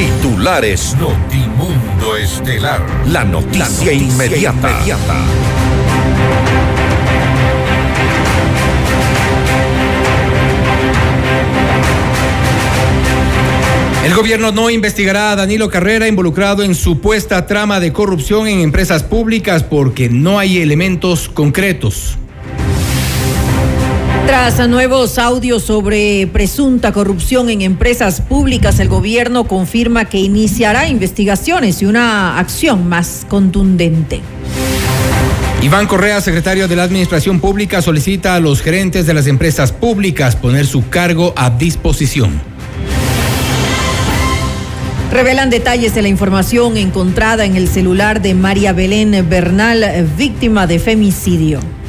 Titulares Notimundo Estelar. La noticia, inmediata. El gobierno no investigará a Danilo Carrera involucrado en supuesta trama de corrupción en empresas públicas porque no hay elementos concretos. Tras nuevos audios sobre presunta corrupción en empresas públicas, el gobierno confirma que iniciará investigaciones y una acción más contundente. Iván Correa, secretario de la Administración Pública, solicita a los gerentes de las empresas públicas poner su cargo a disposición. Revelan detalles de la información encontrada en el celular de María Belén Bernal, víctima de femicidio.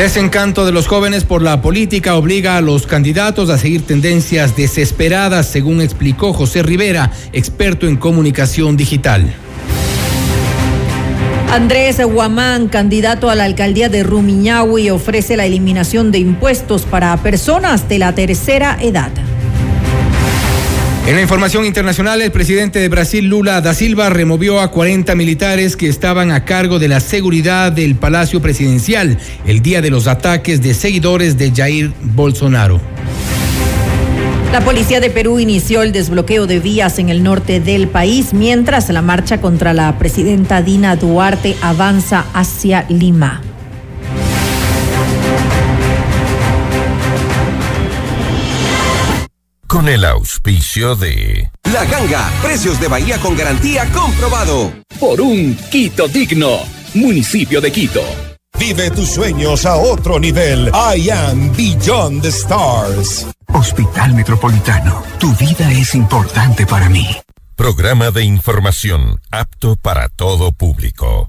Desencanto de los jóvenes por la política obliga a los candidatos a seguir tendencias desesperadas, según explicó José Rivera, experto en comunicación digital. Andrés Guamán, candidato a la alcaldía de Rumiñahui, ofrece la eliminación de impuestos para personas de la tercera edad. En la información internacional, el presidente de Brasil, Lula da Silva, removió a 40 militares que estaban a cargo de la seguridad del Palacio Presidencial el día de los ataques de seguidores de Jair Bolsonaro. La policía de Perú inició el desbloqueo de vías en el norte del país mientras la marcha contra la presidenta Dina Duarte avanza hacia Lima. Con el auspicio de La Ganga, precios de Bahía con garantía comprobado. Por un Quito digno, municipio de Quito. Vive tus sueños a otro nivel. I am Beyond the Stars. Hospital Metropolitano, tu vida es importante para mí. Programa de información apto para todo público.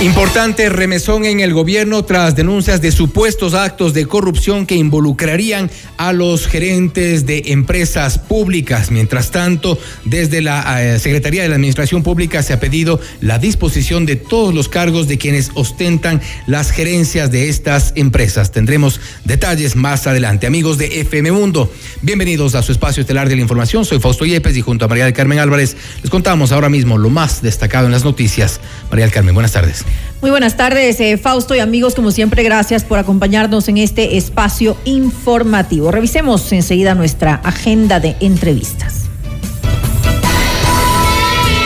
Importante remesón en el gobierno tras denuncias de supuestos actos de corrupción que involucrarían a los gerentes de empresas públicas. Mientras tanto, desde la eh, Secretaría de la Administración Pública se ha pedido la disposición de todos los cargos de quienes ostentan las gerencias de estas empresas. Tendremos detalles más adelante. Amigos de FM Mundo, bienvenidos a su espacio estelar de la información. Soy Fausto Yepes y junto a María del Carmen Álvarez les contamos ahora mismo lo más destacado en las noticias. María del Carmen, buenas tardes. Muy buenas tardes, eh, Fausto y amigos, como siempre, gracias por acompañarnos en este espacio informativo. Revisemos enseguida nuestra agenda de entrevistas.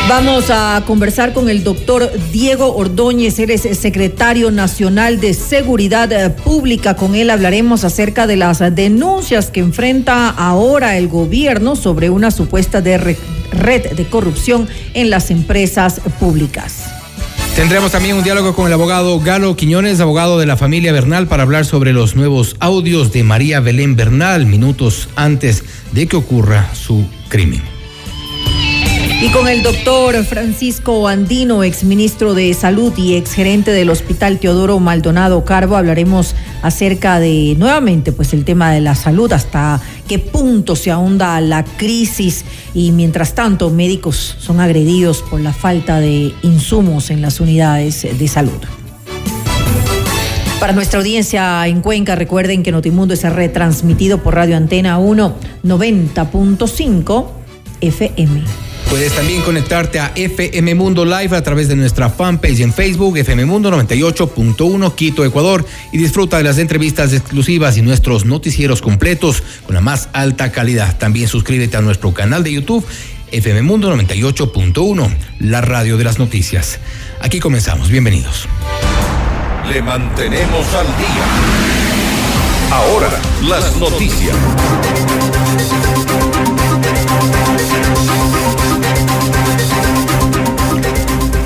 Vamos a conversar con el doctor Diego Ordóñez, eres secretario nacional de Seguridad Pública. Con él hablaremos acerca de las denuncias que enfrenta ahora el gobierno sobre una supuesta de red de corrupción en las empresas públicas. Tendremos también un diálogo con el abogado Galo Quiñones, abogado de la familia Bernal, para hablar sobre los nuevos audios de María Belén Bernal, minutos antes de que ocurra su crimen. Y con el doctor Francisco Andino, exministro de Salud y exgerente del Hospital Teodoro Maldonado Carbo, hablaremos acerca de nuevamente pues el tema de la salud, hasta qué punto se ahonda la crisis y mientras tanto médicos son agredidos por la falta de insumos en las unidades de salud. Para nuestra audiencia en Cuenca, recuerden que Notimundo es retransmitido por Radio Antena 1 90.5 FM. Puedes también conectarte a FM Mundo Live a través de nuestra fanpage en Facebook, FM Mundo 98.1 Quito, Ecuador, y disfruta de las entrevistas exclusivas y nuestros noticieros completos con la más alta calidad. También suscríbete a nuestro canal de YouTube, FM Mundo 98.1, la radio de las noticias. Aquí comenzamos, bienvenidos. Le mantenemos al día. Ahora, las noticias.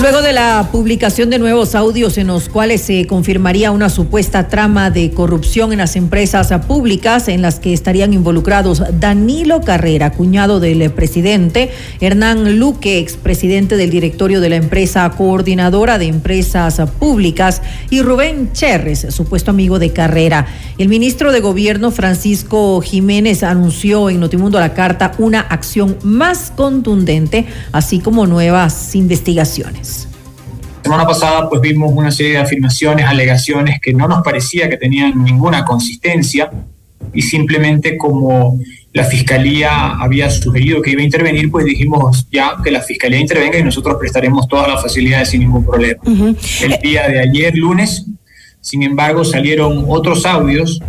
Luego de la publicación de nuevos audios en los cuales se confirmaría una supuesta trama de corrupción en las empresas públicas en las que estarían involucrados Danilo Carrera, cuñado del presidente, Hernán Luque, expresidente del directorio de la empresa coordinadora de empresas públicas, y Rubén Cherres, supuesto amigo de Carrera. El ministro de Gobierno, Francisco Jiménez, anunció en Notimundo la Carta una acción más contundente, así como nuevas investigaciones semana pasada pues vimos una serie de afirmaciones, alegaciones que no nos parecía que tenían ninguna consistencia y simplemente como la fiscalía había sugerido que iba a intervenir, pues dijimos ya que la fiscalía intervenga y nosotros prestaremos todas las facilidades sin ningún problema. El día de ayer, lunes, sin embargo, salieron otros audios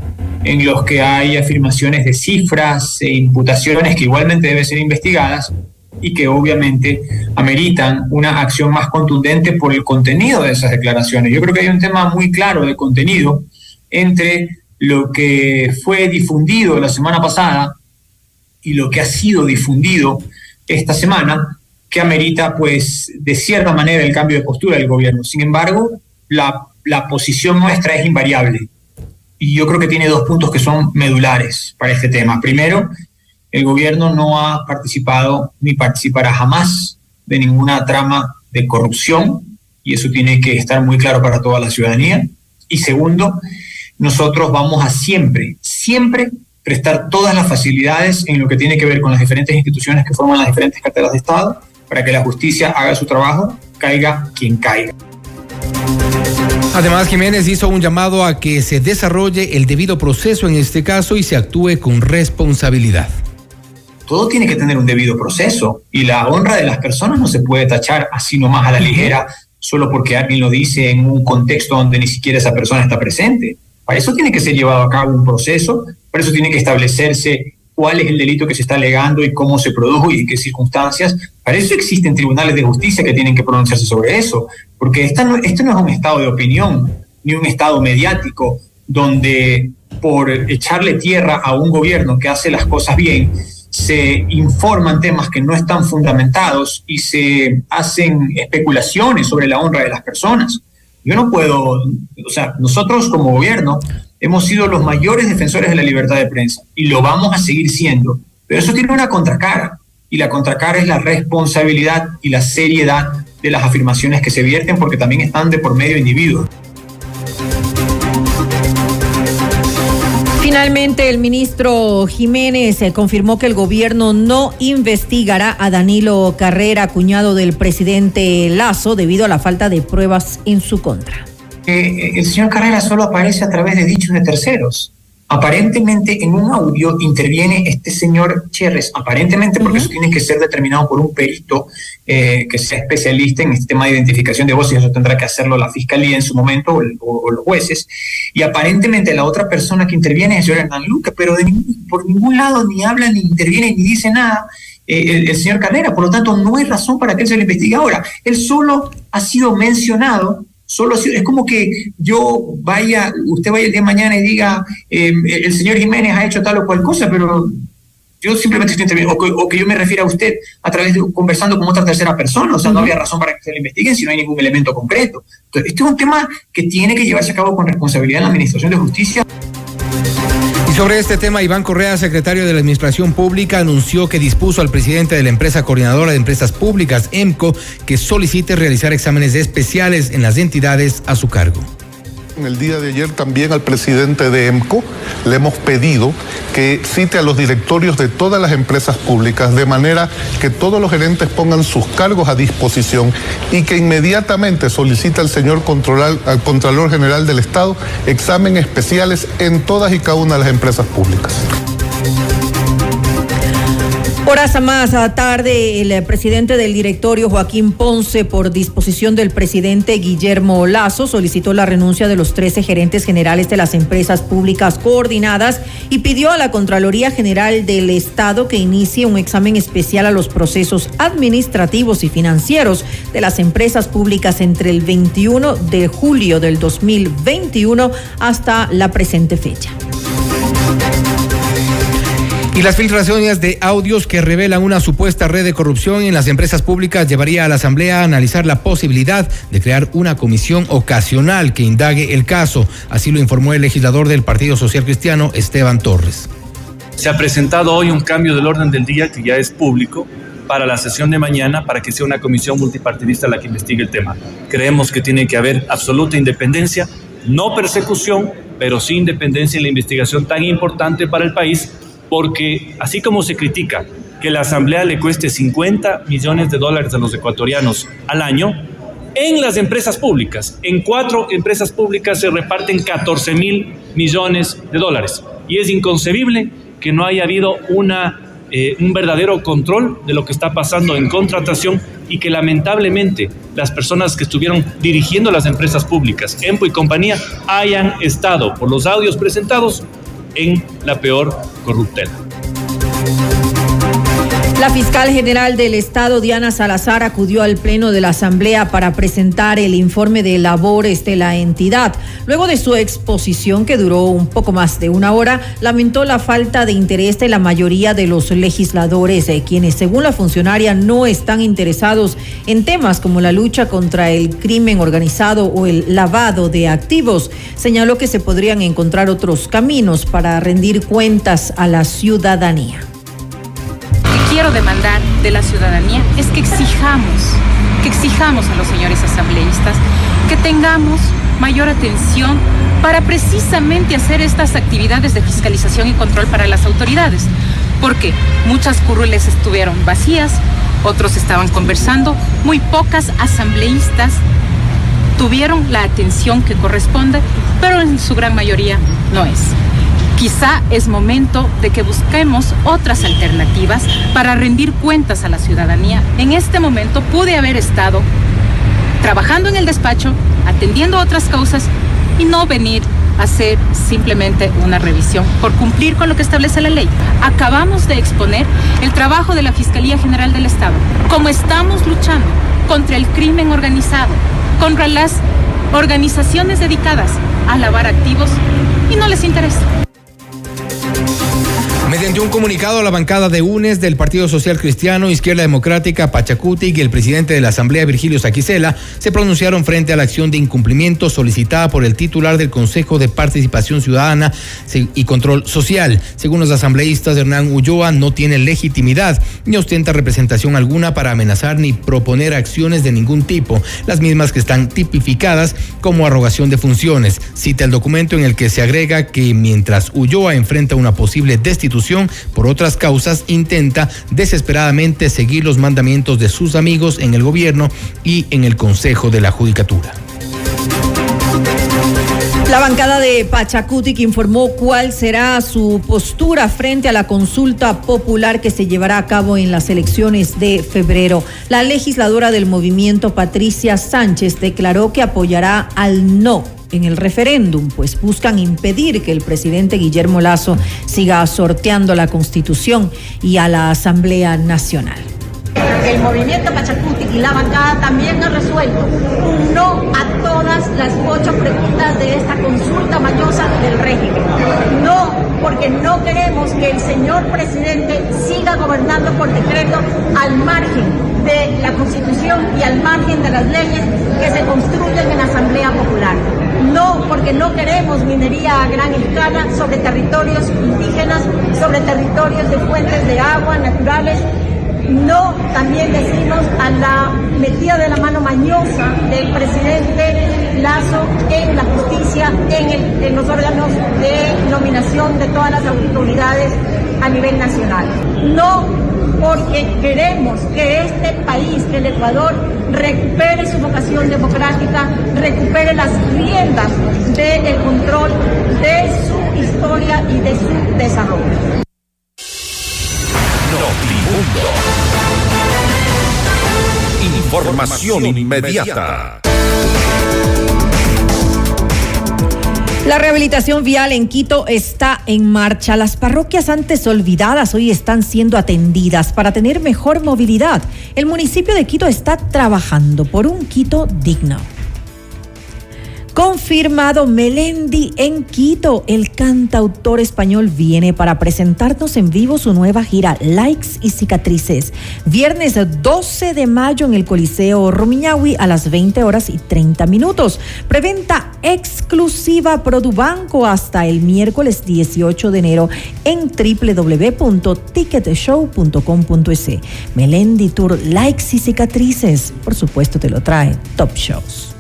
en los que hay afirmaciones de cifras e imputaciones que igualmente deben ser investigadas y que obviamente ameritan una acción más contundente por el contenido de esas declaraciones. Yo creo que hay un tema muy claro de contenido entre lo que fue difundido la semana pasada y lo que ha sido difundido esta semana, que amerita pues de cierta manera el cambio de postura del gobierno. Sin embargo, la, la posición nuestra es invariable y yo creo que tiene dos puntos que son medulares para este tema. Primero, el gobierno no ha participado ni participará jamás de ninguna trama de corrupción y eso tiene que estar muy claro para toda la ciudadanía. Y segundo, nosotros vamos a siempre, siempre prestar todas las facilidades en lo que tiene que ver con las diferentes instituciones que forman las diferentes carteras de Estado para que la justicia haga su trabajo, caiga quien caiga. Además, Jiménez hizo un llamado a que se desarrolle el debido proceso en este caso y se actúe con responsabilidad todo tiene que tener un debido proceso y la honra de las personas no se puede tachar así nomás a la ligera solo porque alguien lo dice en un contexto donde ni siquiera esa persona está presente. Para eso tiene que ser llevado a cabo un proceso, para eso tiene que establecerse cuál es el delito que se está alegando y cómo se produjo y en qué circunstancias. Para eso existen tribunales de justicia que tienen que pronunciarse sobre eso, porque esta no, esto no es un estado de opinión ni un estado mediático donde por echarle tierra a un gobierno que hace las cosas bien, se informan temas que no están fundamentados y se hacen especulaciones sobre la honra de las personas. Yo no puedo, o sea, nosotros como gobierno hemos sido los mayores defensores de la libertad de prensa y lo vamos a seguir siendo, pero eso tiene una contracara y la contracara es la responsabilidad y la seriedad de las afirmaciones que se vierten porque también están de por medio individuos. Finalmente, el ministro Jiménez eh, confirmó que el gobierno no investigará a Danilo Carrera, cuñado del presidente Lazo, debido a la falta de pruebas en su contra. Eh, el señor Carrera solo aparece a través de dichos de terceros. Aparentemente en un audio interviene este señor Cherres, aparentemente porque eso tiene que ser determinado por un perito eh, que sea especialista en este tema de identificación de voces, y eso tendrá que hacerlo la fiscalía en su momento o, los jueces. Y aparentemente la otra persona que interviene es el señor Hernán Luque, pero de por ningún lado ni habla, ni interviene, ni dice nada. Eh, el, señor Carrera, por lo tanto no hay razón para que él se le investigue ahora. Él solo ha sido mencionado Solo es como que yo vaya, usted vaya el día de mañana y diga, eh, el señor Jiménez ha hecho tal o cual cosa, pero yo simplemente estoy interviniendo, o que, yo me refiera a usted a través de conversando con otra tercera persona, o sea, no había razón para que se le investiguen si no hay ningún elemento concreto. Entonces, este es un tema que tiene que llevarse a cabo con responsabilidad en la Administración de Justicia. Sobre este tema, Iván Correa, secretario de la Administración Pública, anunció que dispuso al presidente de la empresa coordinadora de empresas públicas, EMCO, que solicite realizar exámenes especiales en las entidades a su cargo. En el día de ayer también al presidente de EMCO le hemos pedido que cite a los directorios de todas las empresas públicas de manera que todos los gerentes pongan sus cargos a disposición y que inmediatamente solicite al señor al Contralor General del Estado exámenes especiales en todas y cada una de las empresas públicas. Horas más tarde, el presidente del directorio, Joaquín Ponce, por disposición del presidente Guillermo Lazo, solicitó la renuncia de los 13 gerentes generales de las empresas públicas coordinadas y pidió a la Contraloría General del Estado que inicie un examen especial a los procesos administrativos y financieros de las empresas públicas entre el 21 de julio del 2021 hasta la presente fecha. Y las filtraciones de audios que revelan una supuesta red de corrupción en las empresas públicas llevaría a la Asamblea a analizar la posibilidad de crear una comisión ocasional que indague el caso. Así lo informó el legislador del Partido Social Cristiano, Esteban Torres. Se ha presentado hoy un cambio del orden del día que ya es público para la sesión de mañana para que sea una comisión multipartidista la que investigue el tema. Creemos que tiene que haber absoluta independencia, no persecución, pero sí independencia en la investigación tan importante para el país porque así como se critica que la Asamblea le cueste 50 millones de dólares a los ecuatorianos al año, en las empresas públicas, en cuatro empresas públicas se reparten 14 mil millones de dólares. Y es inconcebible que no haya habido eh, un verdadero control de lo que está pasando en contratación y que lamentablemente las personas que estuvieron dirigiendo las empresas públicas, EMPO y compañía, hayan estado, por los audios presentados, en la peor corruptela. La fiscal general del Estado, Diana Salazar, acudió al Pleno de la Asamblea para presentar el informe de labores de la entidad. Luego de su exposición, que duró un poco más de una hora, lamentó la falta de interés de la mayoría de los legisladores, eh, quienes, según la funcionaria, no están interesados en temas como la lucha contra el crimen organizado o el lavado de activos. Señaló que se podrían encontrar otros caminos para rendir cuentas a la ciudadanía quiero demandar de la ciudadanía es que exijamos, que exijamos a los señores asambleístas que tengamos mayor atención para precisamente hacer estas actividades de fiscalización y control para las autoridades, porque muchas curules estuvieron vacías, otros estaban conversando, muy pocas asambleístas tuvieron la atención que corresponde, pero en su gran mayoría no es. Quizá es momento de que busquemos otras alternativas para rendir cuentas a la ciudadanía. En este momento pude haber estado trabajando en el despacho, atendiendo otras causas y no venir a hacer simplemente una revisión por cumplir con lo que establece la ley. Acabamos de exponer el trabajo de la Fiscalía General del Estado, como estamos luchando contra el crimen organizado, contra las organizaciones dedicadas a lavar activos y no les interesa. Mediante un comunicado, la bancada de UNES del Partido Social Cristiano, Izquierda Democrática, Pachacuti y el presidente de la Asamblea, Virgilio Saquicela, se pronunciaron frente a la acción de incumplimiento solicitada por el titular del Consejo de Participación Ciudadana y Control Social. Según los asambleístas, Hernán Ulloa no tiene legitimidad ni ostenta representación alguna para amenazar ni proponer acciones de ningún tipo, las mismas que están tipificadas como arrogación de funciones. Cita el documento en el que se agrega que mientras Ulloa enfrenta una posible destitución, por otras causas, intenta desesperadamente seguir los mandamientos de sus amigos en el gobierno y en el Consejo de la Judicatura. La bancada de Pachacutic informó cuál será su postura frente a la consulta popular que se llevará a cabo en las elecciones de febrero. La legisladora del movimiento, Patricia Sánchez, declaró que apoyará al no en el referéndum, pues buscan impedir que el presidente Guillermo Lazo siga sorteando la Constitución y a la Asamblea Nacional. El movimiento Pachacuti y la bancada también ha resuelto un no a todas las ocho preguntas de esta consulta mañosa del régimen. No, porque no queremos que el señor presidente siga gobernando por decreto al margen de la Constitución y al margen de las leyes que se construyen en la Asamblea Popular. No, porque no queremos minería a gran escala sobre territorios indígenas, sobre territorios de fuentes de agua naturales. No, también decimos a la metida de la mano mañosa del presidente Lazo en la justicia, en, los órganos de nominación de todas las autoridades a nivel nacional. No porque queremos que este país, que el Ecuador, recupere su vocación democrática, recupere las riendas del control de su historia y de su desarrollo. Información inmediata. La rehabilitación vial en Quito está en marcha. Las parroquias antes olvidadas hoy están siendo atendidas para tener mejor movilidad. El municipio de Quito está trabajando por un Quito digno. Confirmado Melendi en Quito. El cantautor español viene para presentarnos en vivo su nueva gira Likes y Cicatrices. Viernes 12 de mayo en el Coliseo Rumiñahui a las 20 horas y 30 minutos. Preventa exclusiva Produbanco hasta el miércoles 18 de enero en www.ticketshow.com.es. Melendi Tour Likes y Cicatrices. Por supuesto te lo trae Top Shows.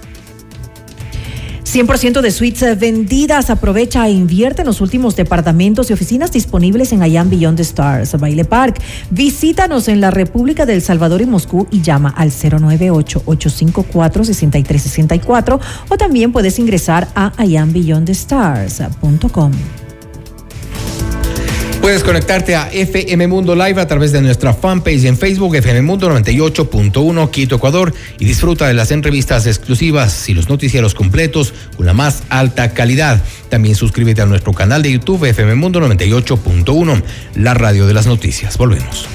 100% de suites vendidas. Aprovecha e invierte en los últimos departamentos y oficinas disponibles en Allan Beyond the Stars, Baile Park. Visítanos en la República del Salvador y Moscú y llama al 098-854-6364 o también puedes ingresar a allanbeyondthestars.com. Puedes conectarte a FM Mundo Live a través de nuestra fanpage en Facebook, FM Mundo 98.1 Quito, Ecuador, y disfruta de las entrevistas exclusivas y los noticieros completos con la más alta calidad. También suscríbete a nuestro canal de YouTube, FM Mundo 98.1, la radio de las noticias. Volvemos.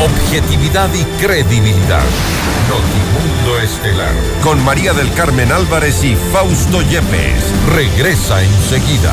Objetividad y credibilidad. Notimundo Estelar. Con María del Carmen Álvarez y Fausto Yepes. Regresa enseguida.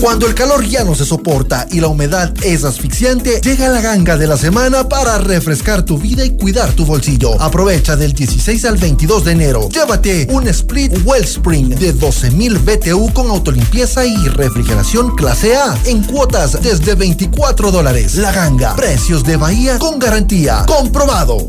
Cuando el calor ya no se soporta y la humedad es asfixiante, llega la ganga de la semana para refrescar tu vida y cuidar tu bolsillo. Aprovecha del 16 al 22 de enero. Llévate un Split Wellspring de 12.000 BTU con autolimpieza y refrigeración clase A en cuotas desde 24 dólares. La ganga, precios de Bahía con garantía. Comprobado.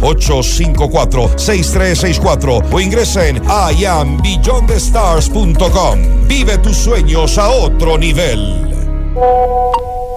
854-6364 o ingresa en iambeyondthestars.com. Vive tus sueños a otro nivel.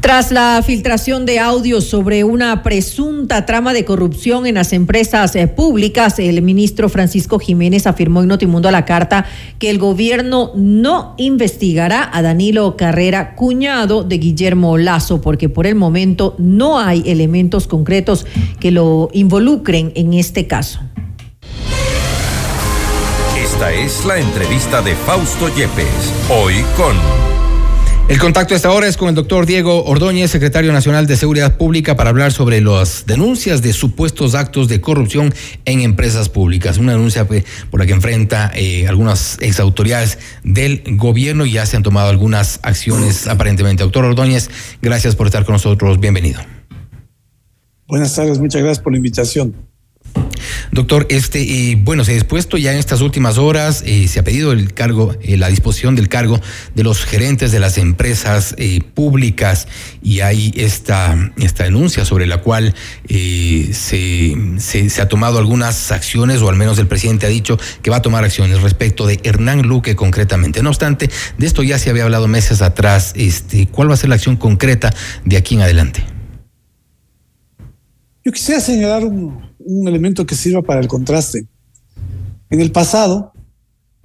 Tras la filtración de audios sobre una presunta trama de corrupción en las empresas eh, públicas, el ministro Francisco Jiménez afirmó en Notimundo a la carta que el gobierno no investigará a Danilo Carrera, cuñado de Guillermo Lazo, porque por el momento no hay elementos concretos que lo involucren en este caso. Esta es la entrevista de Fausto Yepes, hoy con... El contacto a esta hora es con el doctor Diego Ordóñez, secretario nacional de Seguridad Pública, para hablar sobre las denuncias de supuestos actos de corrupción en empresas públicas. Una denuncia por la que enfrenta eh, algunas exautoridades del gobierno y ya se han tomado algunas acciones aparentemente. Doctor Ordóñez, gracias por estar con nosotros. Bienvenido. Buenas tardes, muchas gracias por la invitación. Doctor, este, y bueno, se ha dispuesto ya en estas últimas horas, eh, se ha pedido el cargo, eh, la disposición del cargo de los gerentes de las empresas eh, públicas y hay esta, esta denuncia sobre la cual se, se, se, ha tomado algunas acciones, o al menos el presidente ha dicho que va a tomar acciones respecto de Hernán Luque concretamente. No obstante, de esto ya se había hablado meses atrás. Este, ¿Cuál va a ser la acción concreta de aquí en adelante? Yo quisiera señalar un, elemento que sirva para el contraste. En el pasado,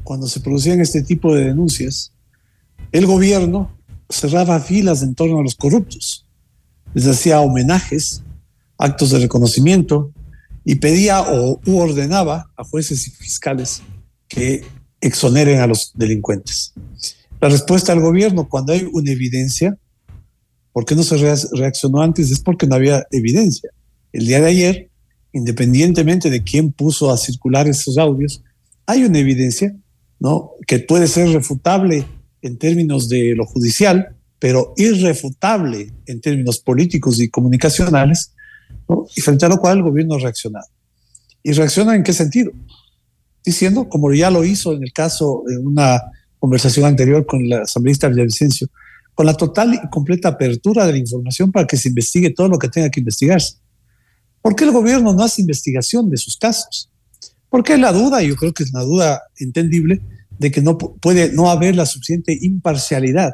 cuando se producían este tipo de denuncias, el gobierno cerraba filas en torno a los corruptos, les hacía homenajes, actos de reconocimiento y pedía o ordenaba a jueces y fiscales que exoneren a los delincuentes. La respuesta del gobierno cuando hay una evidencia, ¿por qué no se reaccionó antes? Es porque no había evidencia el día de ayer, independientemente de quién puso a circular esos audios, hay una evidencia, ¿no? Que puede ser refutable en términos de lo judicial, pero irrefutable en términos políticos y comunicacionales, y frente a lo cual el gobierno ha reaccionado. ¿Y reacciona en qué sentido? Diciendo, como ya lo hizo en el caso, de una conversación anterior con la asambleísta Villavicencio, con la total y completa apertura de la información para que se investigue todo lo que tenga que investigarse. ¿Por qué el gobierno no hace investigación de sus casos? Porque la duda, yo creo que es una duda entendible, de que no puede no haber la suficiente imparcialidad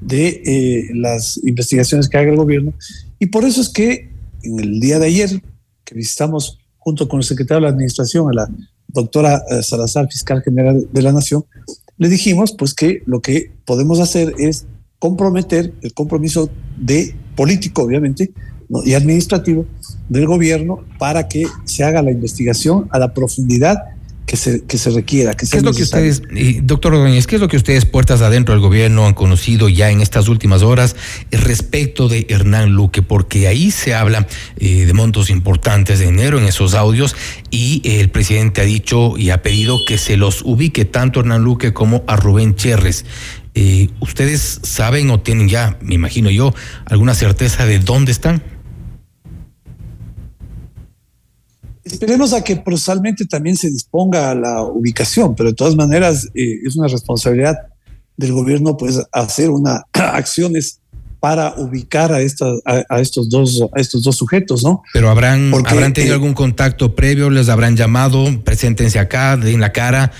de eh, las investigaciones que haga el gobierno. Y por eso es que en el día de ayer, que visitamos junto con el secretario de la Administración a la doctora eh, Salazar, fiscal general de la Nación, le dijimos pues que lo que podemos hacer es comprometer el compromiso de político, obviamente, y administrativo del gobierno para que se haga la investigación a la profundidad que se, que se requiera. Que ¿Qué es lo que ustedes, doctor Ordóñez, qué es lo que ustedes puertas adentro del gobierno han conocido ya en estas últimas horas respecto de Hernán Luque? Porque ahí se habla eh, de montos importantes de dinero en esos audios y el presidente ha dicho y ha pedido que se los ubique tanto a Hernán Luque como a Rubén Cherres. Eh, ¿Ustedes saben o tienen ya, me imagino yo, alguna certeza de dónde están? Esperemos a que procesalmente también se disponga la ubicación, pero de todas maneras eh, es una responsabilidad del gobierno pues hacer una acciones para ubicar a, estas, a, estos dos a estos dos sujetos, ¿no? Pero habrán habrán tenido eh, algún contacto previo, les habrán llamado, preséntense acá, en la cara.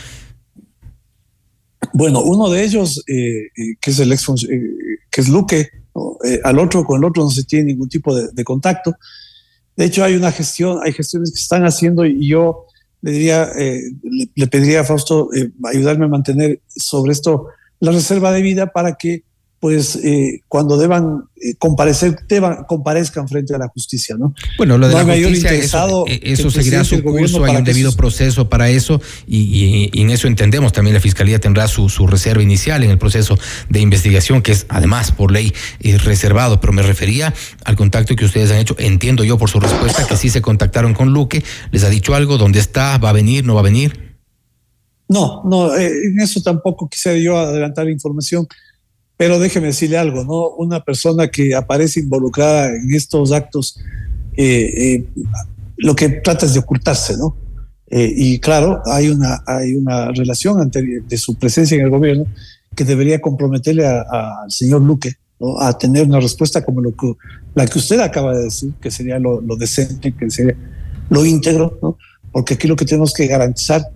Bueno, uno de ellos eh, que es el ex que es Luque, al otro con el otro no se tiene ningún tipo de contacto. De hecho, hay una gestión, hay gestiones que están haciendo y yo le diría, eh, le, pediría a Fausto eh, ayudarme a mantener sobre esto la reserva de vida para que pues eh, cuando deban eh, comparecer, deban, comparezcan frente a la justicia, ¿no? Bueno, lo de la justicia, eso, eh, eso seguirá su curso, hay un debido proceso para eso y, en eso entendemos, también la Fiscalía tendrá su, su, reserva inicial en el proceso de investigación, que es además por ley reservado, pero me refería al contacto que ustedes han hecho, entiendo yo por su respuesta que sí se contactaron con Luque, les ha dicho algo, ¿dónde está? ¿Va a venir? ¿No va a venir? No, no, en eso tampoco quisiera yo adelantar información. Pero déjeme decirle algo, ¿no? Una persona que aparece involucrada en estos actos, eh, eh, lo que trata es de ocultarse, ¿no? Eh, y claro, hay una, hay una relación ante, de su presencia en el gobierno que debería comprometerle al señor Luque ¿no? a tener una respuesta como lo que, la que usted acaba de decir, que sería lo, lo decente, que sería lo íntegro, ¿no? Porque aquí lo que tenemos que garantizar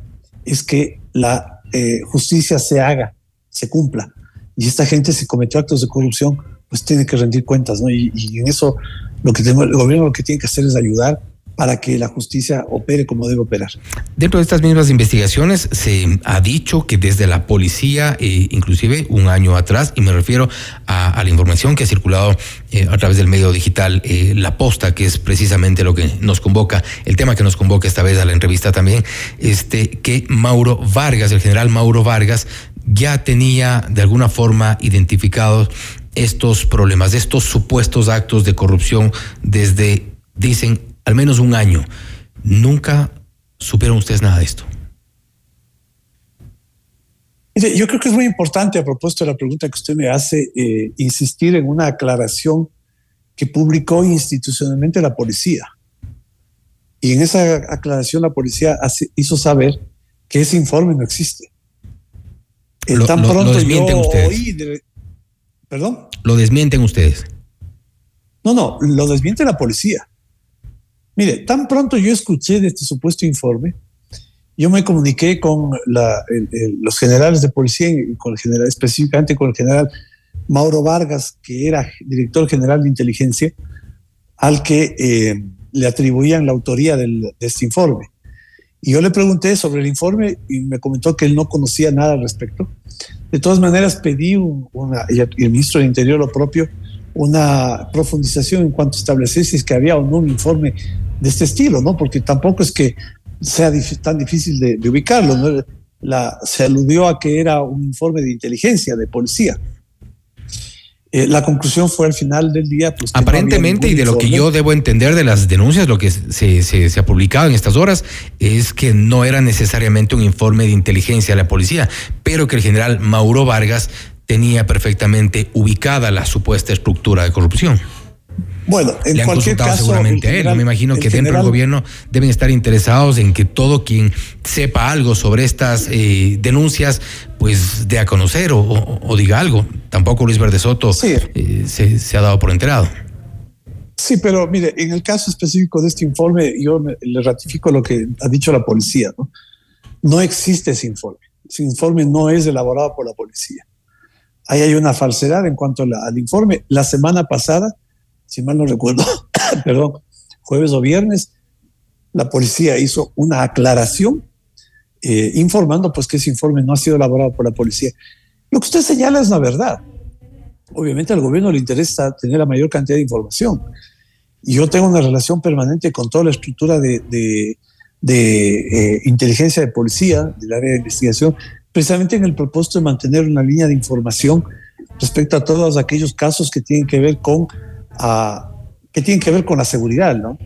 es que la justicia se haga, se cumpla y esta gente se cometió actos de corrupción, pues tiene que rendir cuentas, ¿no? Y, en eso lo que tengo, el gobierno lo que tiene que hacer es ayudar para que la justicia opere como debe operar. Dentro de estas mismas investigaciones se ha dicho que desde la policía, eh, inclusive un año atrás, y me refiero a, la información que ha circulado eh, a través del medio digital, eh, La Posta, que es precisamente lo que nos convoca, el tema que nos convoca esta vez a la entrevista también, este, que Mauro Vargas, el general Mauro Vargas, ya tenía de alguna forma identificados estos problemas, estos supuestos actos de corrupción desde, dicen, al menos un año. Nunca supieron ustedes nada de esto. Yo creo que es muy importante, a propósito de la pregunta que usted me hace, eh, insistir en una aclaración que publicó institucionalmente la policía. Y en esa aclaración la policía hizo saber que ese informe no existe. Lo, tan pronto desmienten ustedes. ¿Perdón? Lo desmienten ustedes. No, no, lo desmiente la policía. Mire, tan pronto yo escuché de este supuesto informe, yo me comuniqué con los generales de policía, con el general, específicamente con el general Mauro Vargas, que era director general de inteligencia, al que eh, le atribuían la autoría de este informe. Y yo le pregunté sobre el informe y me comentó que él no conocía nada al respecto. De todas maneras, pedí una, y el ministro del Interior lo propio, una profundización en cuanto a establecer si es que había o no un informe de este estilo, ¿no? Porque tampoco es que sea tan difícil de, ubicarlo, ¿no? La, se aludió a que era un informe de inteligencia, de policía. Eh, la conclusión fue al final del día. Pues, Aparentemente, y de lo que yo debo entender de las denuncias, lo que se, se, ha publicado en estas horas, es que no era necesariamente un informe de inteligencia de la policía, pero que el general Mauro Vargas tenía perfectamente ubicada la supuesta estructura de corrupción. Bueno, en Le han cualquier caso, seguramente a él. me imagino que dentro del gobierno deben estar interesados en que todo quien sepa algo sobre estas eh, denuncias, pues dé a conocer o, diga algo. Tampoco Luis Verde Soto eh, se, ha dado por enterado. Sí, pero mire, en el caso específico de este informe, yo le ratifico lo que ha dicho la policía. No, no existe ese informe. Ese informe no es elaborado por la policía. Ahí hay una falsedad en cuanto al informe. La semana pasada si mal no recuerdo, perdón, jueves o viernes, la policía hizo una aclaración eh, informando pues que ese informe no ha sido elaborado por la policía. Lo que usted señala es la verdad. Obviamente al gobierno le interesa tener la mayor cantidad de información. Yo tengo una relación permanente con toda la estructura de, eh, inteligencia de policía, del área de investigación, precisamente en el propósito de mantener una línea de información respecto a todos aquellos casos que tienen que ver con que tienen que ver con la seguridad, ¿no?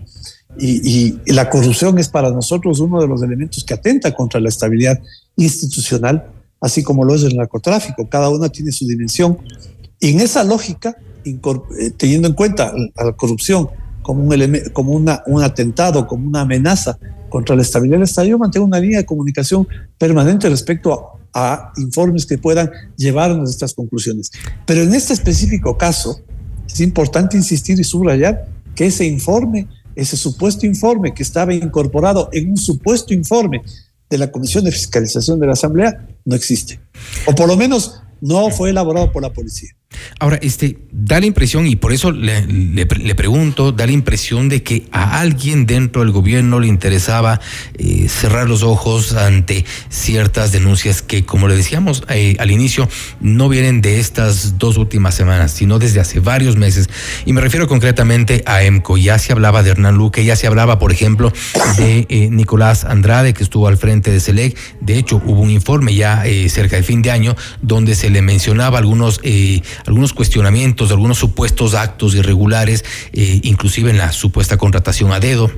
Y, la corrupción es para nosotros uno de los elementos que atenta contra la estabilidad institucional, así como lo es el narcotráfico. Cada una tiene su dimensión. Y en esa lógica, eh, teniendo en cuenta la corrupción como un, como una, un atentado, como una amenaza contra la estabilidad del Estado, yo mantengo una línea de comunicación permanente respecto a, a informes que puedan llevarnos a estas conclusiones. Pero en este específico caso, es importante insistir y subrayar que ese informe, ese supuesto informe que estaba incorporado en un supuesto informe de la Comisión de Fiscalización de la Asamblea, no existe. O por lo menos no fue elaborado por la policía. Ahora, este, da la impresión, y por eso le, pregunto, da la impresión de que a alguien dentro del gobierno le interesaba eh, cerrar los ojos ante ciertas denuncias que, como le decíamos eh, al inicio, no vienen de estas dos últimas semanas, sino desde hace varios meses. Y me refiero concretamente a EMCO. Ya se hablaba de Hernán Luque, ya se hablaba, por ejemplo, de eh, Nicolás Andrade, que estuvo al frente de SELEC. De hecho, hubo un informe ya cerca de fin de año donde se le mencionaba algunos algunos cuestionamientos, algunos supuestos actos irregulares, eh, inclusive en la supuesta contratación a dedo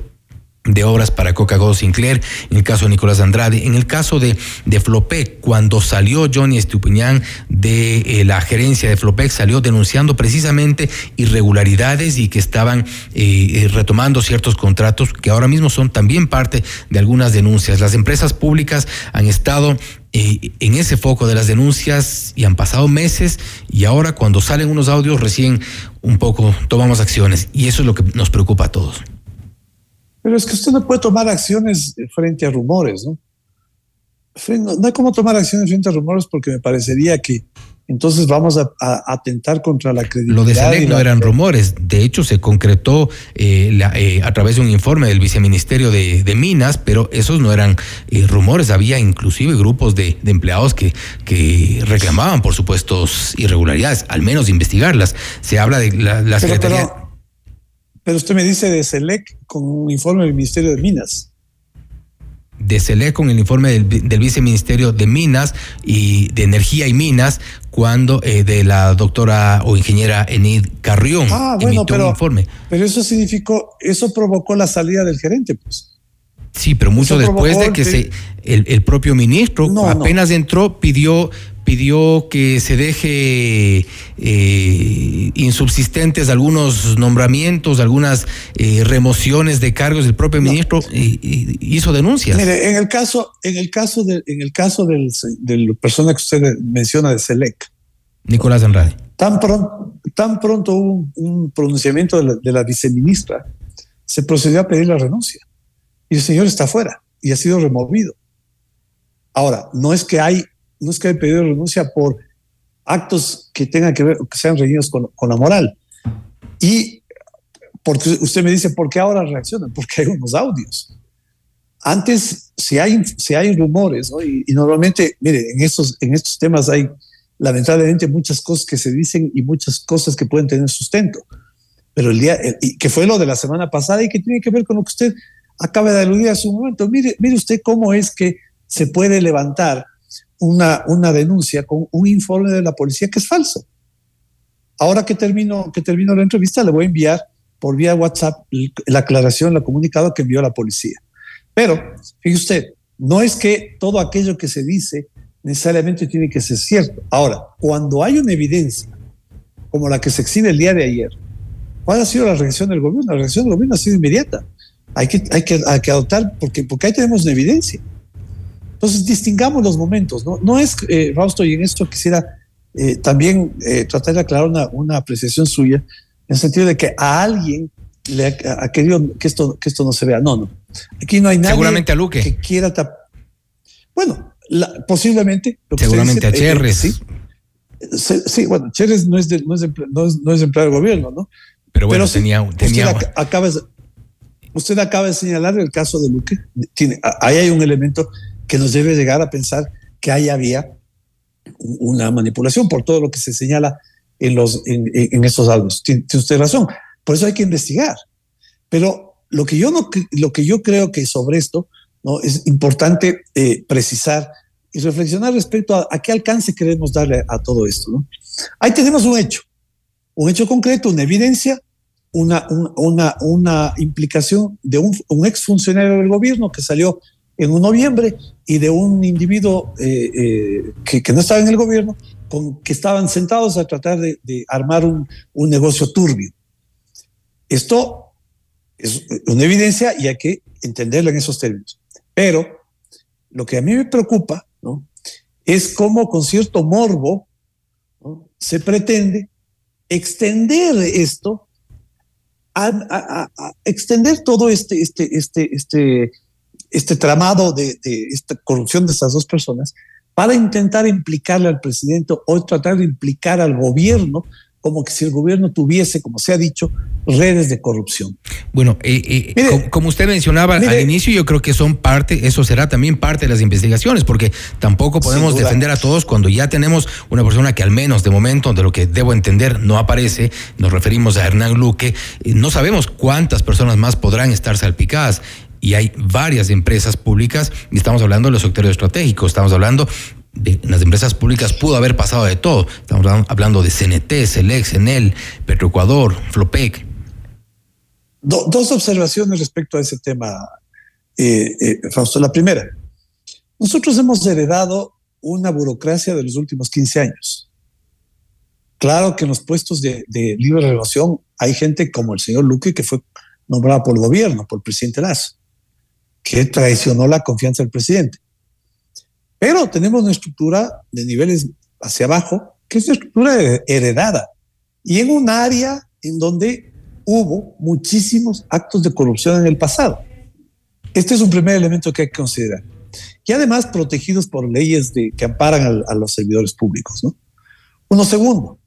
de obras para Coca-Cola Sinclair, en el caso de Nicolás Andrade, en el caso de, Flopec, cuando salió Johnny Estupiñán de eh, la gerencia de Flopec, salió denunciando precisamente irregularidades y que estaban eh, retomando ciertos contratos que ahora mismo son también parte de algunas denuncias. Las empresas públicas han estado en ese foco de las denuncias y han pasado meses y ahora cuando salen unos audios recién un poco tomamos acciones y eso es lo que nos preocupa a todos. Pero es que usted no puede tomar acciones frente a rumores, ¿no? No hay como tomar acciones frente a rumores porque me parecería que entonces vamos a, atentar contra la credibilidad. Lo de SELEC no eran rumores, de hecho se concretó eh, eh, a través de un informe del viceministerio de, Minas, pero esos no eran eh, rumores, había inclusive grupos de, empleados que, que reclamaban por supuestos irregularidades, al menos investigarlas. Se habla de la, Secretaría... Pero, usted me dice de SELEC con un informe del Ministerio de Minas de SELEC con el informe del, viceministerio de Minas y de Energía y Minas cuando eh, de la doctora o ingeniera Enid Carrión ah, bueno, pero, un informe. Pero eso significó, eso provocó la salida del gerente, pues. Sí, pero mucho después de que se, el, propio ministro apenas entró, pidió pidió que se deje eh, insubsistentes algunos nombramientos, algunas eh, remociones de cargos. El propio ministro hizo denuncias. Mire, en el caso, en el caso, de, en el caso del, del persona que usted menciona de Selec, Nicolás Andrade. Tan pronto, tan pronto hubo un, pronunciamiento de la, de la viceministra, se procedió a pedir la renuncia. Y el señor está fuera y ha sido removido. Ahora, no es que hay, no es que haya pedido renuncia por actos que tengan que ver, que sean reñidos con, con, la moral. Y porque usted me dice, ¿por qué ahora reaccionan? Porque hay unos audios. Antes, si hay, si hay rumores, ¿no? y, y, normalmente, mire, en estos, en estos temas hay lamentablemente muchas cosas que se dicen y muchas cosas que pueden tener sustento. Pero el día, y que fue lo de la semana pasada y que tiene que ver con lo que usted acaba de aludir hace un momento. Mire, mire usted cómo es que se puede levantar una, una denuncia con un informe de la policía que es falso. Ahora que termino, que termino la entrevista, le voy a enviar por vía WhatsApp la aclaración, la comunicado que envió la policía. Pero, fíjese usted, no es que todo aquello que se dice necesariamente tiene que ser cierto. Ahora, cuando hay una evidencia como la que se exhibe el día de ayer, ¿cuál ha sido la reacción del gobierno? La reacción del gobierno ha sido inmediata. Hay que, hay que, hay que adoptar, porque, porque ahí tenemos una evidencia. Entonces, distingamos los momentos, ¿no? No es, eh, Rausto, y en esto quisiera eh, también eh, tratar de aclarar una, una, apreciación suya, en el sentido de que a alguien le ha, ha, querido que esto, que esto no se vea. No, no. Aquí no hay nadie Seguramente a Luque. que quiera tapar. Bueno, la, posiblemente. Seguramente dice, a Cherres. Eh, sí, sí, bueno, Cherres no es, de, no, es de, no, es, no es empleado del gobierno, ¿no? Pero bueno, Pero tenía, tenía... Usted, acaba, usted acaba de señalar el caso de Luque. Tiene, ahí hay un elemento que nos debe llegar a pensar que ahí había una manipulación por todo lo que se señala en, los, en, en estos audios. Tiene, usted razón. Por eso hay que investigar. Pero lo que yo, no, lo que yo creo que sobre esto ¿no? Es importante eh, precisar y reflexionar respecto a, a, qué alcance queremos darle a todo esto. ¿no? Ahí tenemos un hecho, un hecho concreto, una evidencia, una, una, una implicación de un, un exfuncionario del gobierno que salió en un noviembre y de un individuo eh, eh, que, no estaba en el gobierno, con, que estaban sentados a tratar de, armar un, un negocio turbio. Esto es una evidencia y hay que entenderlo en esos términos. Pero lo que a mí me preocupa ¿no? es cómo con cierto morbo se pretende extender esto, a, extender todo este, este, este, este, este tramado de, de, esta corrupción de estas dos personas para intentar implicarle al presidente o tratar de implicar al gobierno como que si el gobierno tuviese, como se ha dicho, redes de corrupción. Bueno, eh, eh, mire, como, como, usted mencionaba mire, al inicio, yo creo que son parte, eso será también parte de las investigaciones, porque tampoco podemos defender a todos cuando ya tenemos una persona que al menos de momento, de lo que debo entender, no aparece, nos referimos a Hernán Luque, eh, no sabemos cuántas personas más podrán estar salpicadas y hay varias empresas públicas, y estamos hablando de los sectores estratégicos, estamos hablando de las empresas públicas pudo haber pasado de todo. Estamos hablando de CNT, Selex, Enel, Petroecuador, Flopec. Do, dos observaciones respecto a ese tema, eh, eh, Fausto. La primera, nosotros hemos heredado una burocracia de los últimos 15 años. Claro que en los puestos de, de libre relación hay gente como el señor Luque que fue nombrado por el gobierno, por el presidente Lazo, que traicionó la confianza del presidente. Pero tenemos una estructura de niveles hacia abajo, que es una estructura heredada, y en un área en donde hubo muchísimos actos de corrupción en el pasado. Este es un primer elemento que hay que considerar. Y además protegidos por leyes que amparan a, los servidores públicos. ¿no? Uno segundo,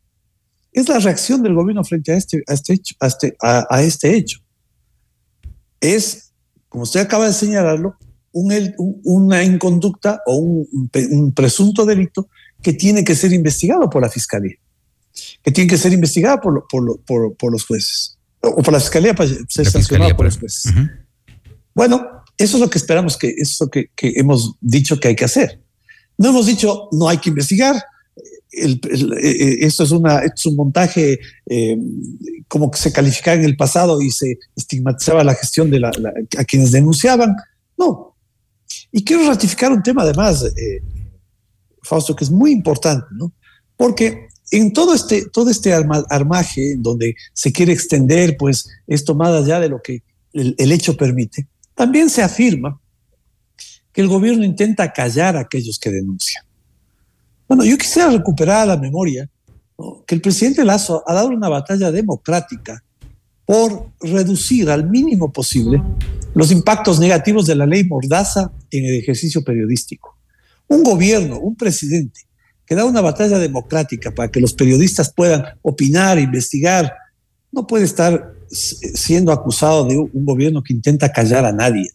es la reacción del gobierno frente a este, este hecho. Este, a este hecho. Es, como usted acaba de señalarlo, un, un, una inconducta o un, un, presunto delito que tiene que ser investigado por la fiscalía, que tiene que ser investigado por, por, por, por los jueces, o por la fiscalía para ser la sancionado por los jueces. Uh -huh. Bueno, eso es lo que esperamos, que eso es lo que, que, hemos dicho que hay que hacer. No hemos dicho no hay que investigar. El, el, esto, es es un montaje eh, como que se calificaba en el pasado y se estigmatizaba la gestión de a quienes denunciaban. No, y quiero ratificar un tema además, eh, Fausto, que es muy importante, ¿no? Porque en todo este, todo este armaje donde se quiere extender, pues, esto más allá de lo que el, el hecho permite, también se afirma que el gobierno intenta callar a aquellos que denuncian. Bueno, yo quisiera recuperar la memoria que el presidente Lazo ha dado una batalla democrática por reducir al mínimo posible los impactos negativos de la ley Mordaza en el ejercicio periodístico. Un gobierno, un presidente que da una batalla democrática para que los periodistas puedan opinar, investigar, no puede estar siendo acusado de un gobierno que intenta callar a nadie.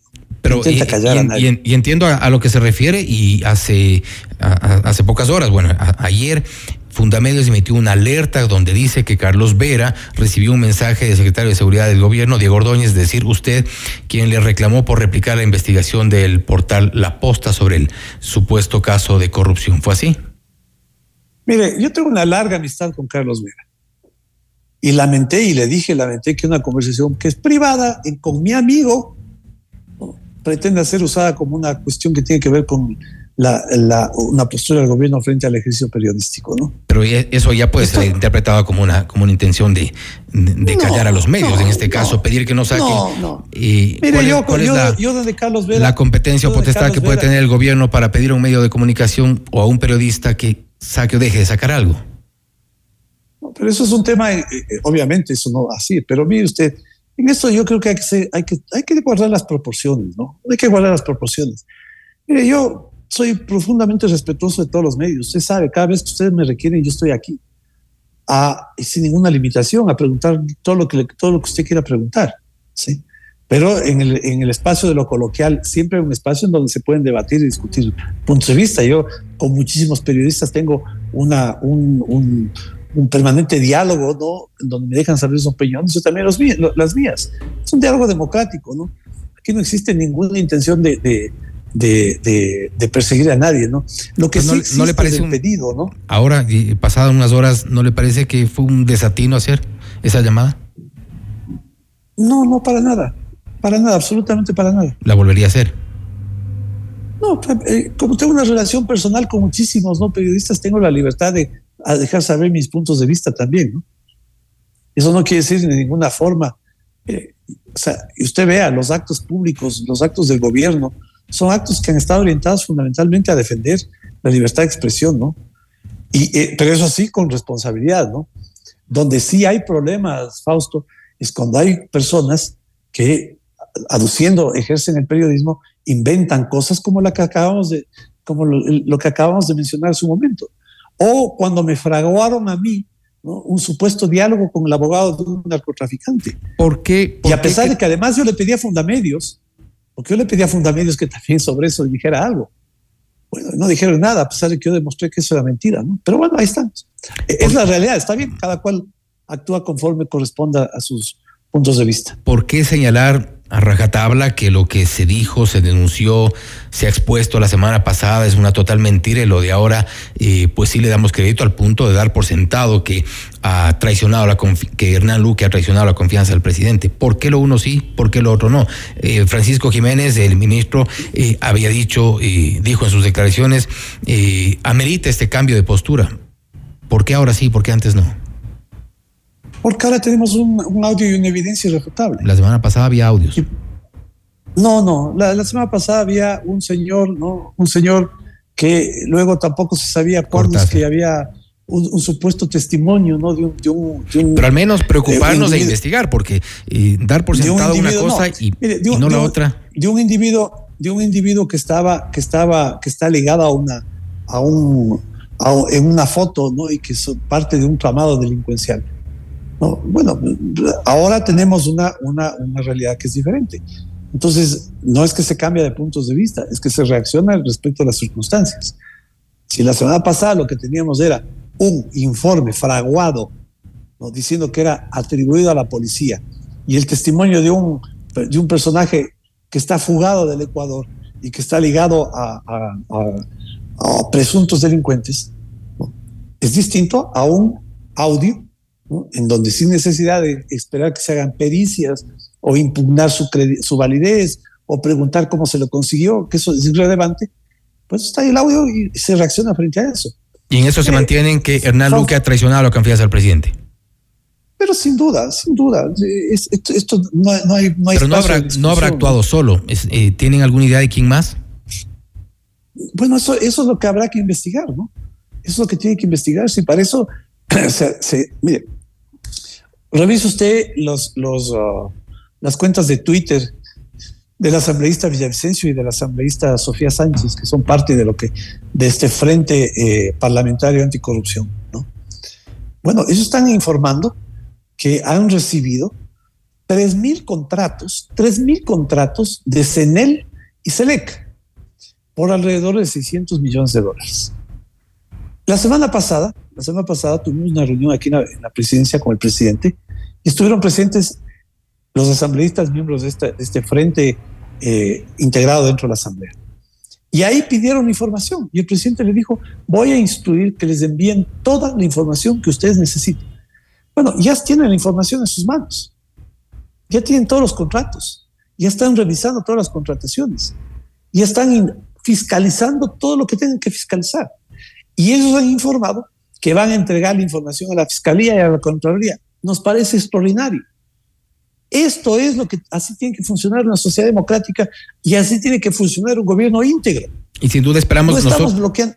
Pero y, y, entiendo a, lo que se refiere y hace, hace pocas horas, bueno, ayer Fundamedios emitió una alerta donde dice que Carlos Vera recibió un mensaje del secretario de Seguridad del Gobierno, Diego Ordóñez, es decir, usted, quien le reclamó por replicar la investigación del portal La Posta sobre el supuesto caso de corrupción. ¿Fue así? Mire, yo tengo una larga amistad con Carlos Vera. Y lamenté y le dije, lamenté que una conversación que es privada con mi amigo pretenda ser usada como una cuestión que tiene que ver con la, una postura del gobierno frente al ejercicio periodístico, ¿no? Pero eso ya puede ser interpretado como una, como una intención de, de, callar a los medios, en este caso, pedir que no saquen. No, no. Y Mire, yo, es la, de Carlos Vera, la competencia o potestad que puede tener el gobierno para pedir a un medio de comunicación o a un periodista que saque o deje de sacar algo? pero eso es un tema, eh, eh, obviamente, eso no así, pero mire usted, en esto yo creo que hay que, hay que, hay que guardar las proporciones, ¿no? Hay que guardar las proporciones. Mire, yo soy profundamente respetuoso de todos los medios. Usted sabe, cada vez que ustedes me requieren, yo estoy aquí. A, sin ninguna limitación, a preguntar todo lo que, todo lo que usted quiera preguntar. ¿sí? Pero en el, en el espacio de lo coloquial, siempre hay un espacio en donde se pueden debatir y discutir puntos de vista. Yo con muchísimos periodistas tengo una, un, un, un permanente diálogo, ¿no? En donde me dejan saber sus opiniones, yo también los, las mías. Es un diálogo democrático, ¿no? Aquí no existe ninguna intención de, de de, de, perseguir a nadie, ¿no? Lo que sí no, le parece un pedido, ¿no? Ahora, y pasadas unas horas, ¿no le parece que fue un desatino hacer esa llamada? No, no, para nada. Para nada, absolutamente para nada. ¿La volvería a hacer? No, eh, como tengo una relación personal con muchísimos ¿no? periodistas, tengo la libertad de dejar saber mis puntos de vista también, ¿no? Eso no quiere decir de ninguna forma, eh, o sea, usted vea los actos públicos, los actos del gobierno, son actos que han estado orientados fundamentalmente a defender la libertad de expresión, ¿no? Y, eh, pero eso sí, con responsabilidad, ¿no? Donde sí hay problemas, Fausto, es cuando hay personas que, aduciendo, ejercen el periodismo, inventan cosas como la que acabamos de, como lo, que acabamos de mencionar en su momento. O cuando me fraguaron a mí ¿no? un supuesto diálogo con el abogado de un narcotraficante. ¿Por qué? y a pesar de que además yo le pedía fundamedios, porque yo le pedí a Fundamedios que también sobre eso dijera algo. Bueno, no dijeron nada, a pesar de que yo demostré que eso era mentira, ¿no? Pero bueno, ahí estamos. Es la realidad, está bien, cada cual actúa conforme corresponda a sus puntos de vista. ¿Por qué señalar a rajatabla que lo que se dijo, se denunció, se ha expuesto la semana pasada es una total mentira y lo de ahora, eh, pues sí le damos crédito al punto de dar por sentado que ha traicionado la que Hernán Luque ha traicionado la confianza del presidente. ¿Por qué lo uno sí, por qué lo otro no? Eh, Francisco Jiménez, el ministro, eh, había dicho, dijo en sus declaraciones, amerita este cambio de postura. ¿Por qué ahora sí, por qué antes no? Porque ahora tenemos un, audio y una evidencia irrefutable. La semana pasada había audios. no, no, la, semana pasada había un señor, ¿no? Un señor que luego tampoco se sabía cuándo es que había un, supuesto testimonio, ¿no? De un, Pero al menos preocuparnos de, investigar, porque dar por sentado una cosa y, no la otra. De un individuo, de un individuo que estaba, que estaba, que está ligado a una, a un, en una foto, ¿no? Y que es parte de un tramado delincuencial. Bueno, ahora tenemos una, una, una realidad que es diferente. Entonces, no es que se cambie de puntos de vista, es que se reacciona respecto a las circunstancias. Si la semana pasada lo que teníamos era un informe fraguado, ¿no? diciendo que era atribuido a la policía, y el testimonio de un, de un personaje que está fugado del Ecuador y que está ligado a, a, a, presuntos delincuentes, es distinto a un audio en donde sin necesidad de esperar que se hagan pericias o impugnar su, su validez o preguntar cómo se lo consiguió, que eso es irrelevante, Pues está ahí el audio y se reacciona frente a eso. Y en eso se mantienen que Hernán Luque ha traicionado la confianza del presidente. Pero sin duda, sin duda. esto, no, hay, no Pero no habrá, no habrá actuado solo. Eh, ¿Tienen alguna idea de quién más? Bueno, eso, eso es lo que habrá que investigar, ¿no? Eso es lo que tiene que investigar. Si para eso, mire, revise usted uh, las cuentas de Twitter del asambleísta Villavicencio y del asambleísta Sofía Sánchez, que son parte de lo que, de este frente eh, parlamentario anticorrupción, ¿no? Bueno, ellos están informando que han recibido 3.000 contratos, 3.000 contratos de CENEL y SELEC por alrededor de 600 millones de dólares. La semana pasada, la semana pasada tuvimos una reunión aquí en la, presidencia con el presidente y estuvieron presentes los asambleístas miembros de este, este frente eh, integrado dentro de la asamblea. Y ahí pidieron información y el presidente le dijo, voy a instruir que les envíen toda la información que ustedes necesiten. Bueno, ya tienen la información en sus manos. Ya tienen todos los contratos. Ya están revisando todas las contrataciones. Ya están fiscalizando todo lo que tienen que fiscalizar. Y ellos han informado que van a entregar la información a la Fiscalía y a la Contraloría. Nos parece extraordinario. Esto es lo que así tiene que funcionar una sociedad democrática y así tiene que funcionar un gobierno íntegro. Y sin duda esperamos no estamos bloqueando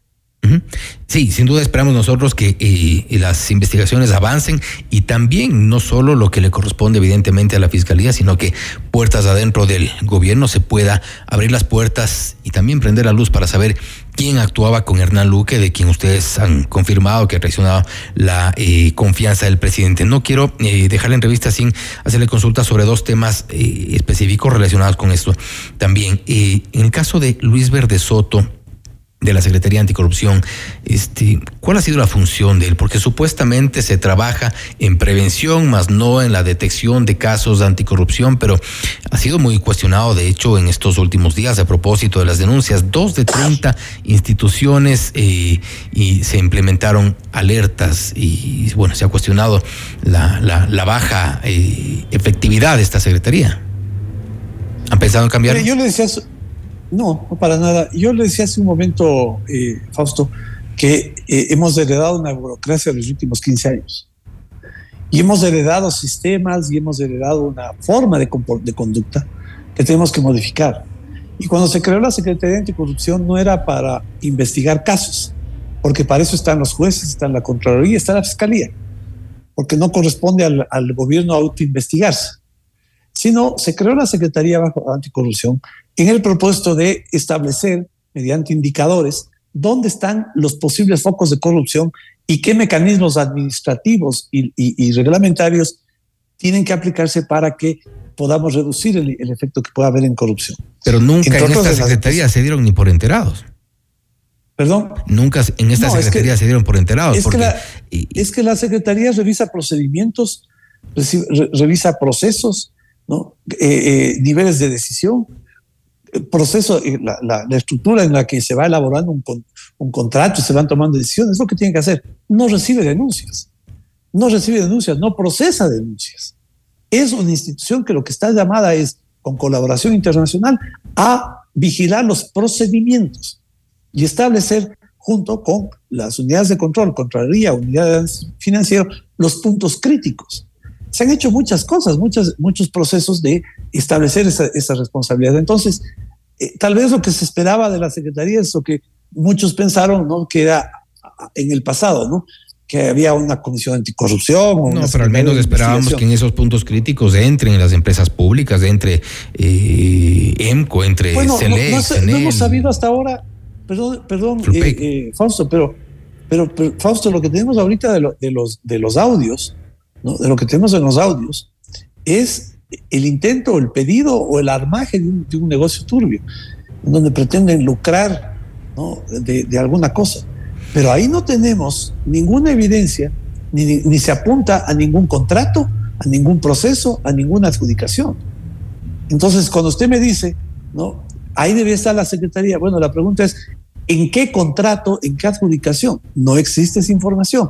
Sí, sin duda esperamos nosotros que eh, las investigaciones avancen y también no solo lo que le corresponde evidentemente a la Fiscalía, sino que puertas adentro del gobierno se pueda abrir las puertas y también prender la luz para saber quién actuaba con Hernán Luque, de quien ustedes han confirmado que ha traicionado la eh, confianza del presidente. No quiero eh, dejar la entrevista sin hacerle consulta sobre dos temas específicos relacionados con esto. También, en el caso de Luis Verde Soto, de la Secretaría Anticorrupción, este, ¿cuál ha sido la función de él? Porque supuestamente se trabaja en prevención, más no en la detección de casos de anticorrupción, pero ha sido muy cuestionado, de hecho, en estos últimos días a propósito de las denuncias. Dos de 30 instituciones eh, y se implementaron alertas y, bueno, se ha cuestionado la, la, baja eh, efectividad de esta Secretaría. ¿Han pensado en cambiar? Yo le decía no, no para nada. Yo le decía hace un momento, eh, Fausto, que eh, hemos heredado una burocracia de los últimos 15 años. Y hemos heredado sistemas y hemos heredado una forma de, de conducta que tenemos que modificar. Y cuando se creó la Secretaría de Anticorrupción no era para investigar casos, porque para eso están los jueces, está la Contraloría, está la Fiscalía, porque no corresponde al, al gobierno autoinvestigarse, sino se creó la Secretaría bajo Anticorrupción en el propósito de establecer, mediante indicadores, dónde están los posibles focos de corrupción y qué mecanismos administrativos y, reglamentarios tienen que aplicarse para que podamos reducir el, efecto que pueda haber en corrupción. Pero nunca en esta Secretaría se dieron ni por enterados. ¿Perdón? Nunca en esta Secretaría se dieron por enterados. Es, que la, es que la Secretaría revisa procedimientos, revisa procesos, ¿no? Eh, eh, niveles de decisión, proceso, la, la, estructura en la que se va elaborando un, un contrato, se van tomando decisiones, es lo que tiene que hacer. No recibe denuncias, no recibe denuncias, no procesa denuncias. Es una institución que lo que está llamada es, con colaboración internacional, a vigilar los procedimientos y establecer junto con las unidades de control, Contraloría, unidades financieras, los puntos críticos. Se han hecho muchas cosas, muchas, muchos procesos de establecer esa, esa responsabilidad. Entonces, eh, tal vez lo que se esperaba de la Secretaría es lo que muchos pensaron, ¿no? Que era en el pasado, ¿no? Que había una comisión anticorrupción. no, pero al menos esperábamos que en esos puntos críticos entren las empresas públicas, entre eh, EMCO, entre bueno, no, no, hemos sabido hasta ahora, perdón, perdón eh, eh, Fausto, pero, pero, Fausto, lo que tenemos ahorita de, de, los, de los audios, ¿no? de lo que tenemos en los audios, es el intento, el pedido o el armaje de un, negocio turbio, donde pretenden lucrar de, alguna cosa. Pero ahí no tenemos ninguna evidencia, ni, se apunta a ningún contrato, a ningún proceso, a ninguna adjudicación. Entonces, cuando usted me dice, ¿no? Ahí debe estar la Secretaría. Bueno, la pregunta es, ¿en qué contrato, en qué adjudicación? No existe esa información.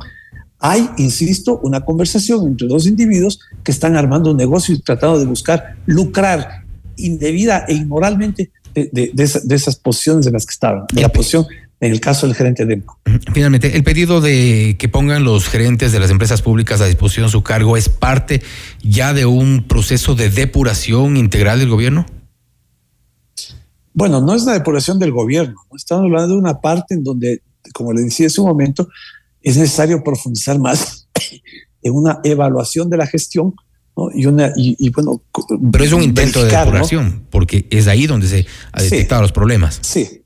Hay, insisto, una conversación entre dos individuos que están armando un negocio y tratando de buscar lucrar indebida e inmoralmente de, de- de esa- de esas posiciones en las que estaban, de la posición en el caso del gerente de EMCO. Finalmente, el pedido de que pongan los gerentes de las empresas públicas a disposición su cargo es parte ya de un proceso de depuración integral del gobierno. Bueno, no es una depuración del gobierno, ¿no? estamos hablando de una parte en donde, como le decía hace un momento, es necesario profundizar más en una evaluación de la gestión ¿no? y una y, y, bueno Pero es un intento de verificar, ¿no? depuración, porque es ahí donde se ha Sí. detectado los problemas. Sí,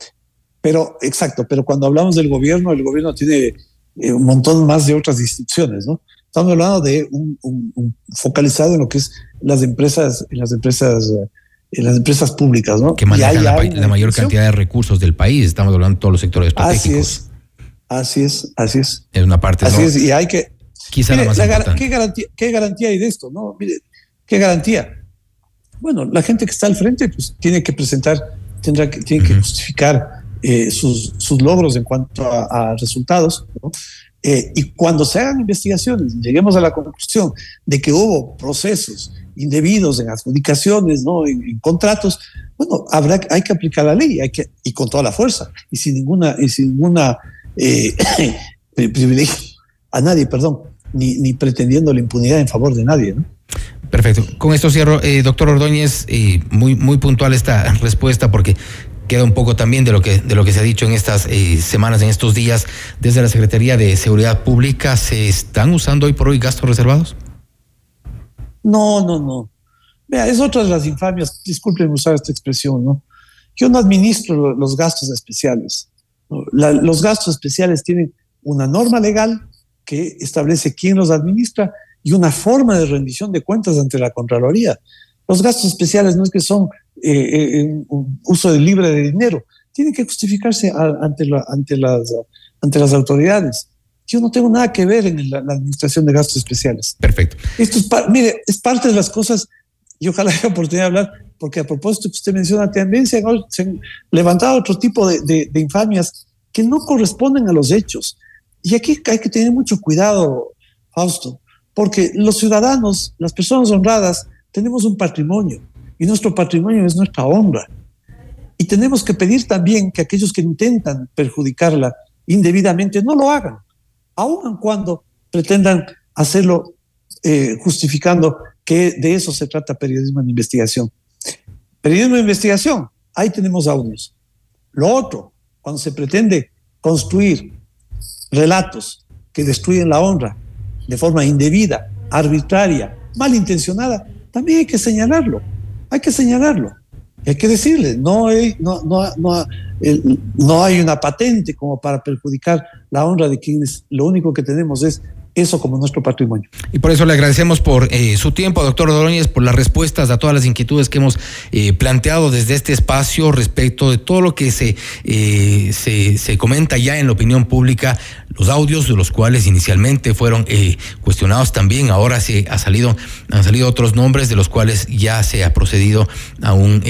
pero exacto, pero cuando hablamos del gobierno, el gobierno tiene eh, un montón más de otras instituciones, ¿no? Estamos hablando de un, un- un focalizado en lo que es las empresas, en las empresas, eh, en las empresas públicas, ¿no? que manejan la, la mayor cantidad de recursos del país. Estamos hablando de todos los sectores Así estratégicos. es, así es, así es. Es una parte. Así ¿no? es, y hay que. Quizá la más la gar-. ¿qué, garantía, ¿Qué garantía hay de esto? No, mire, ¿qué garantía? Bueno, la gente que está al frente pues, tiene que presentar, tendrá que, tiene que justificar eh, sus, sus logros en cuanto a, a resultados. ¿no? Eh, y cuando se hagan investigaciones, lleguemos a la conclusión de que hubo procesos indebidos en adjudicaciones, ¿no? en, en contratos, bueno, habrá, hay que aplicar la ley hay que, y con toda la fuerza y sin ninguna, y sin ninguna eh, pri- privilegio a nadie, perdón, ni, ni pretendiendo la impunidad en favor de nadie. ¿no? Perfecto. Con esto cierro. Eh, doctor Ordóñez, eh, muy, muy puntual esta respuesta porque queda un poco también de lo que, de lo que se ha dicho en estas eh, semanas, en estos días, desde la Secretaría de Seguridad Pública. ¿Se están usando hoy por hoy gastos reservados? No, no, no. Vea, es otra de las infamias, disculpen usar esta expresión, ¿no? Yo no administro lo- los gastos especiales. Los gastos especiales tienen una norma legal que establece quién los administra y una forma de rendición de cuentas ante la Contraloría. Los gastos especiales no es que son eh, eh, un- uso de libre de dinero, tienen que justificarse a- ante, la- ante, las, ante las autoridades. Yo no tengo nada que ver en la, la administración de gastos especiales. Perfecto. Esto es, mire, es parte de las cosas, y ojalá haya oportunidad de hablar, porque a propósito que usted menciona, también se han, levantado otro tipo de, de- de infamias que no corresponden a los hechos. Y aquí hay que tener mucho cuidado, Fausto, porque los ciudadanos, las personas honradas, tenemos un patrimonio, y nuestro patrimonio es nuestra honra. Y tenemos que pedir también que aquellos que intentan perjudicarla indebidamente no lo hagan, aun cuando pretendan hacerlo eh, justificando que de eso se trata periodismo de investigación. Periodismo de investigación, ahí tenemos audios. Lo otro, cuando se pretende construir relatos que destruyen la honra de forma indebida, arbitraria, malintencionada, también hay que señalarlo. Hay que señalarlo. Hay que decirle, no hay, no, hay una patente como para perjudicar la honra de quienes lo único que tenemos es eso como nuestro patrimonio. Y por eso le agradecemos por eh, su tiempo, doctor Ordóñez, por las respuestas a todas las inquietudes que hemos eh, planteado desde este espacio respecto de todo lo que se, eh, se, se comenta ya en la opinión pública, los audios de los cuales inicialmente fueron cuestionados también, ahora se ha salido, han salido otros nombres de los cuales ya se ha procedido a un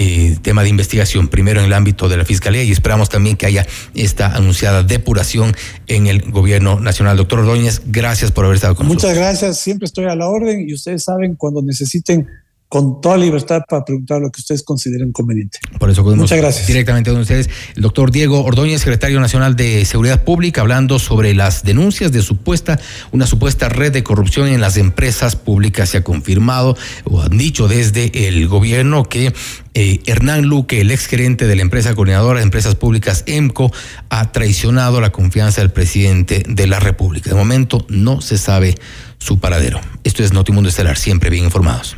tema de investigación, primero en el ámbito de la Fiscalía y esperamos también que haya esta anunciada depuración en el gobierno nacional. Doctor Ordóñez, gracias por haber estado con nosotros. Muchas gracias, siempre estoy a la orden y ustedes saben cuando necesiten con toda libertad para preguntar lo que ustedes consideren conveniente. Por eso Muchas gracias. directamente con ustedes. El doctor Diego Ordóñez, secretario nacional de Seguridad Pública, hablando sobre las denuncias de supuesta, una supuesta red de corrupción en las empresas públicas. Se ha confirmado o han dicho desde el gobierno que eh, Hernán Luque, el exgerente de la empresa coordinadora de empresas públicas EMCO, ha traicionado la confianza del presidente de la República. De momento no se sabe su paradero. Esto es Notimundo Estelar, siempre bien informados.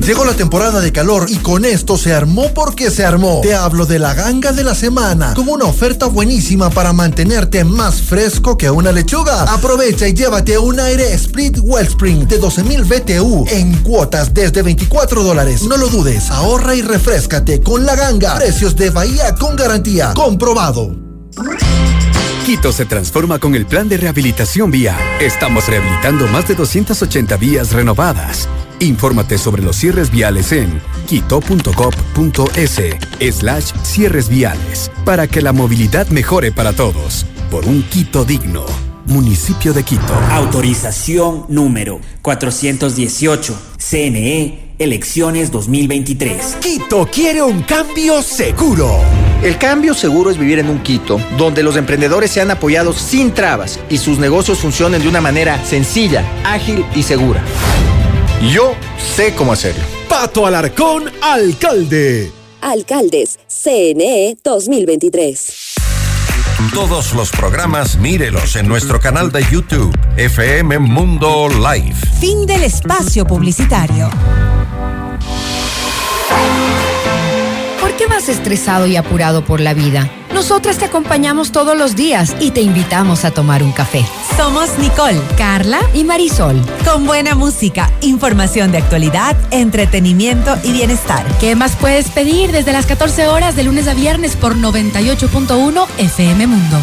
Llegó la temporada de calor y con esto se armó porque se armó. Te hablo de la ganga de la semana, como una oferta buenísima para mantenerte más fresco que una lechuga. Aprovecha y llévate un aire Split Wellspring de 12.000 BTU en cuotas desde 24 dólares. No lo dudes, ahorra y refrescate con la ganga. Precios de Bahía con garantía. Comprobado. Quito se transforma con el plan de rehabilitación vía. Estamos rehabilitando más de 280 vías renovadas. Infórmate sobre los cierres viales en quito.gov.es slash cierres viales para que la movilidad mejore para todos. Por un Quito digno. Municipio de Quito. Autorización número 418. CNE, elecciones 2023. Quito quiere un cambio seguro. El cambio seguro es vivir en un Quito donde los emprendedores sean apoyados sin trabas y sus negocios funcionen de una manera sencilla, ágil y segura. Yo sé cómo hacerlo. Pato Alarcón, alcalde. Alcaldes, CNE 2023. Todos los programas mírelos en nuestro canal de YouTube, FM Mundo Live. Fin del espacio publicitario. ¿Por qué vas estresado y apurado por la vida? Nosotras te acompañamos todos los días y te invitamos a tomar un café. Somos Nicole, Carla y Marisol. con buena música, información de actualidad, entretenimiento y bienestar. ¿Qué más puedes pedir desde las 14 horas de lunes a viernes por 98.1 FM Mundo?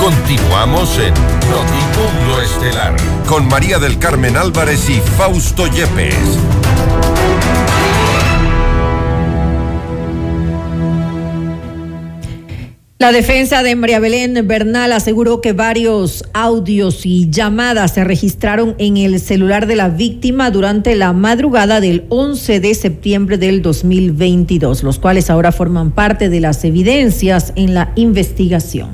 Continuamos en Notimundo Estelar con María del Carmen Álvarez y Fausto Yepes. La defensa de María Belén Bernal aseguró que varios audios y llamadas se registraron en el celular de la víctima durante la madrugada del 11 de septiembre del 2022, los cuales ahora forman parte de las evidencias en la investigación.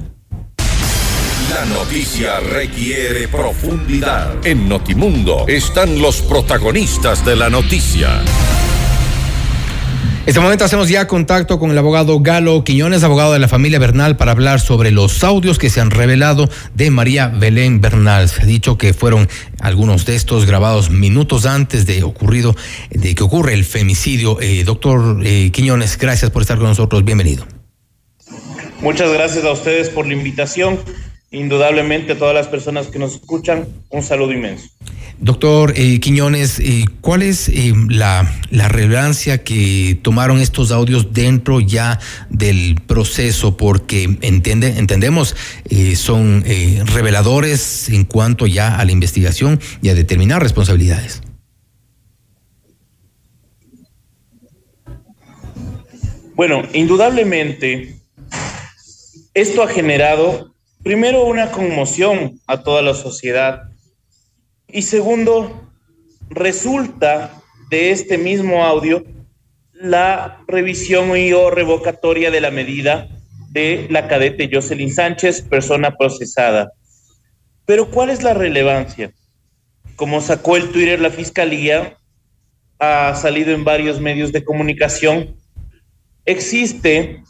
La noticia requiere profundidad. En Notimundo están los protagonistas de la noticia. Este momento hacemos ya contacto con el abogado Galo Quiñones, abogado de la familia Bernal, para hablar sobre los audios que se han revelado de María Belén Bernal. Se ha dicho que fueron algunos de estos grabados minutos antes de ocurrido, de que ocurre el femicidio. Eh, doctor eh, Quiñones, gracias por estar con nosotros. Bienvenido. Muchas gracias a ustedes por la invitación. Indudablemente a todas las personas que nos escuchan, un saludo inmenso. Doctor eh, Quiñones, eh, ¿cuál es eh, la, la relevancia que tomaron estos audios dentro ya del proceso? Porque entiende, entendemos, son reveladores en cuanto ya a la investigación y a determinar responsabilidades. Bueno, indudablemente, esto ha generado primero una conmoción a toda la sociedad y segundo, resulta de este mismo audio la revisión y o revocatoria de la medida de la cadete Jocelyn Sánchez, persona procesada. Pero ¿cuál es la relevancia? Como sacó el Twitter la Fiscalía, ha salido en varios medios de comunicación, existe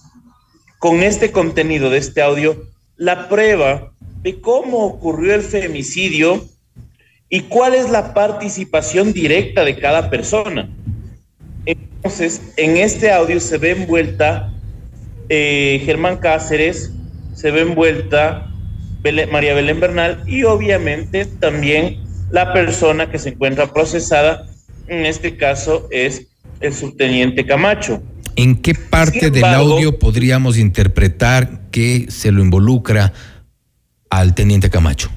con este contenido de este audio la prueba de cómo ocurrió el femicidio y cuál es la participación directa de cada persona. Entonces, en este audio se ve envuelta eh, Germán Cáceres, se ve envuelta Belén- María Belén Bernal y obviamente también la persona que se encuentra procesada, en este caso es el subteniente Camacho. ¿En qué parte del audio podríamos interpretar que se lo involucra al teniente Camacho?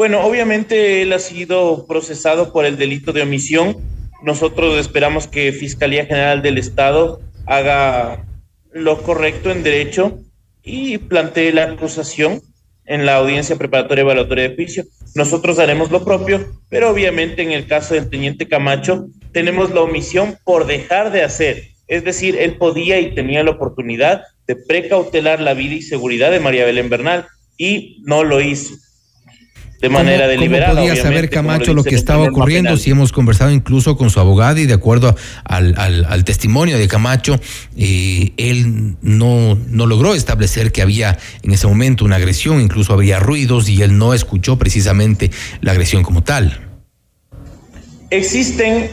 Bueno, obviamente él ha sido procesado por el delito de omisión. Nosotros esperamos que Fiscalía General del Estado haga lo correcto en derecho y plantee la acusación en la audiencia preparatoria evaluatoria de juicio. Nosotros haremos lo propio, pero obviamente en el caso del teniente Camacho tenemos la omisión por dejar de hacer. Es decir, él podía y tenía la oportunidad de precautelar la vida y seguridad de María Belén Bernal y no lo hizo de manera ¿Cómo- deliberada. ¿Cómo podía saber Camacho lo que estaba ocurriendo? Si hemos conversado incluso con su abogado y de acuerdo al, al- al testimonio de Camacho, eh, él no, no logró establecer que había en ese momento una agresión, incluso había ruidos y él no escuchó precisamente la agresión como tal. existen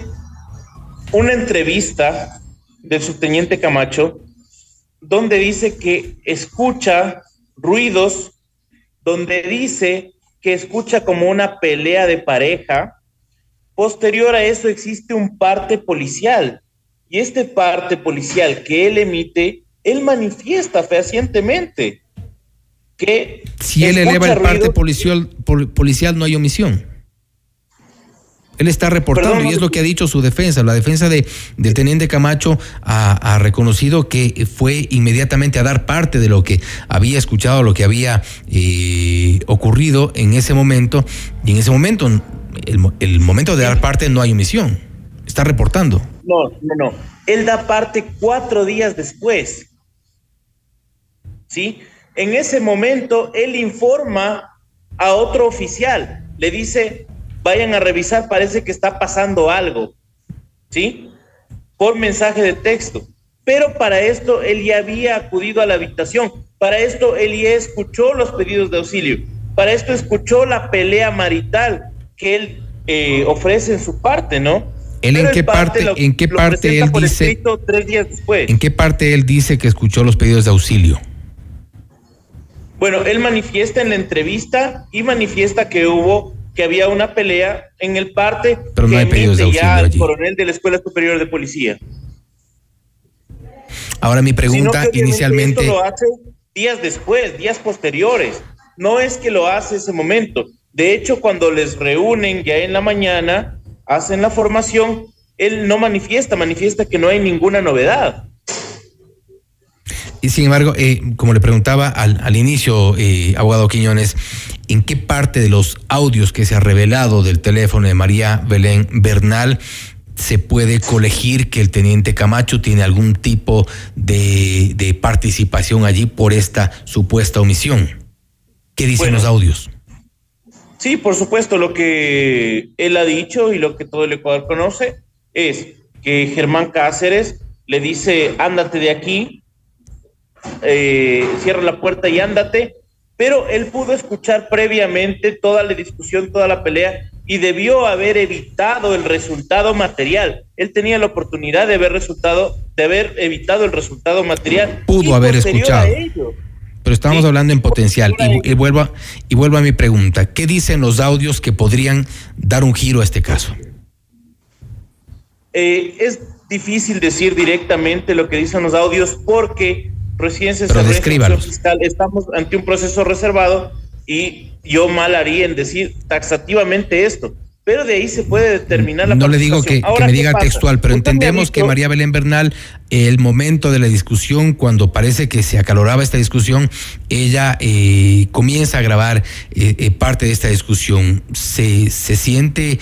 una entrevista del subteniente Camacho donde dice que escucha ruidos, donde dice que escucha como una pelea de pareja. Posterior a eso existe un parte policial y este parte policial que él emite, él manifiesta fehacientemente que... Si él eleva el parte policial, policial no hay omisión. Él está reportando y es lo que ha dicho su defensa. La defensa de, del teniente Camacho ha, reconocido que fue inmediatamente a dar parte de lo que había escuchado, lo que había eh, ocurrido en ese momento. Y en ese momento, el, el momento de dar parte no hay omisión. Está reportando. No, no, no. Él da parte cuatro días después. ¿Sí? En ese momento, él informa a otro oficial. Le dice, vayan a revisar, parece que está pasando algo, ¿sí? Por mensaje de texto. Pero para esto él ya había acudido a la habitación, para esto él ya escuchó los pedidos de auxilio, para esto escuchó la pelea marital que él eh, ofrece en su parte, ¿no? ¿Él en qué parte, en qué parte él dice, tres días después. en qué parte él dice que escuchó los pedidos de auxilio? Bueno, él manifiesta en la entrevista y manifiesta que hubo que había una pelea en el parte Pero no hay pedidos de ya el coronel de la Escuela Superior de Policía. Ahora mi pregunta inicialmente... Esto lo hace días después, días posteriores. No es que lo hace ese momento. De hecho, cuando les reúnen ya en la mañana, hacen la formación, él no manifiesta, manifiesta que no hay ninguna novedad. Y sin embargo, eh, como le preguntaba al, al inicio, eh, abogado Quiñones, ¿en qué parte de los audios que se ha revelado del teléfono de María Belén Bernal se puede colegir que el teniente Camacho tiene algún tipo de, de participación allí por esta supuesta omisión? ¿Qué dicen los audios? Sí, por supuesto, lo que él ha dicho y lo que todo el Ecuador conoce es que Germán Cáceres le dice, ándate de aquí, eh, cierra la puerta y ándate, pero él pudo escuchar previamente toda la discusión, toda la pelea y debió haber evitado el resultado material. Él tenía la oportunidad de haber resultado, de haber evitado el resultado material. Pudo haber escuchado. Pero estamos hablando en potencial. Y, vuelvo a, y vuelvo a mi pregunta. ¿Qué dicen los audios que podrían dar un giro a este caso? Eh, es difícil decir directamente lo que dicen los audios porque se fiscal, estamos ante un proceso reservado y yo mal haría en decir taxativamente esto. Pero de ahí se puede determinar la No le digo que, me diga textual, pero entendemos que María Belén Bernal, el momento de la discusión, cuando parece que se acaloraba esta discusión, ella eh, comienza a grabar eh, eh, parte de esta discusión. ¿Se, se siente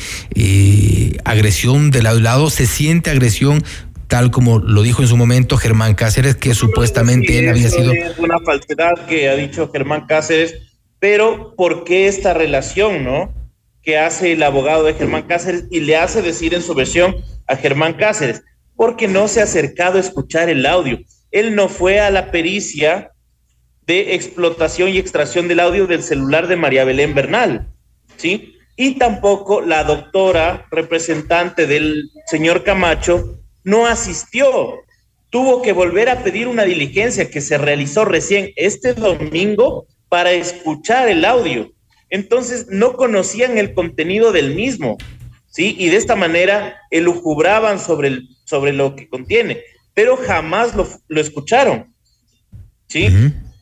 agresión de lado y lado? ¿Se siente agresión tal como lo dijo en su momento Germán Cáceres, que supuestamente él había sido... Es una falsedad que ha dicho Germán Cáceres, pero ¿por qué esta relación, no? Que hace el abogado de Germán Cáceres y le hace decir en su versión a Germán Cáceres, porque no se ha acercado a escuchar el audio. Él no fue a la pericia de explotación y extracción del audio del celular de María Belén Bernal, ¿sí? Y tampoco la doctora representante del señor Camacho no asistió. Tuvo que volver a pedir una diligencia que se realizó recién este domingo para escuchar el audio. Entonces no conocían el contenido del mismo, ¿sí? Y de esta manera elucubraban sobre, el, sobre lo que contiene, pero jamás lo, escucharon, ¿sí?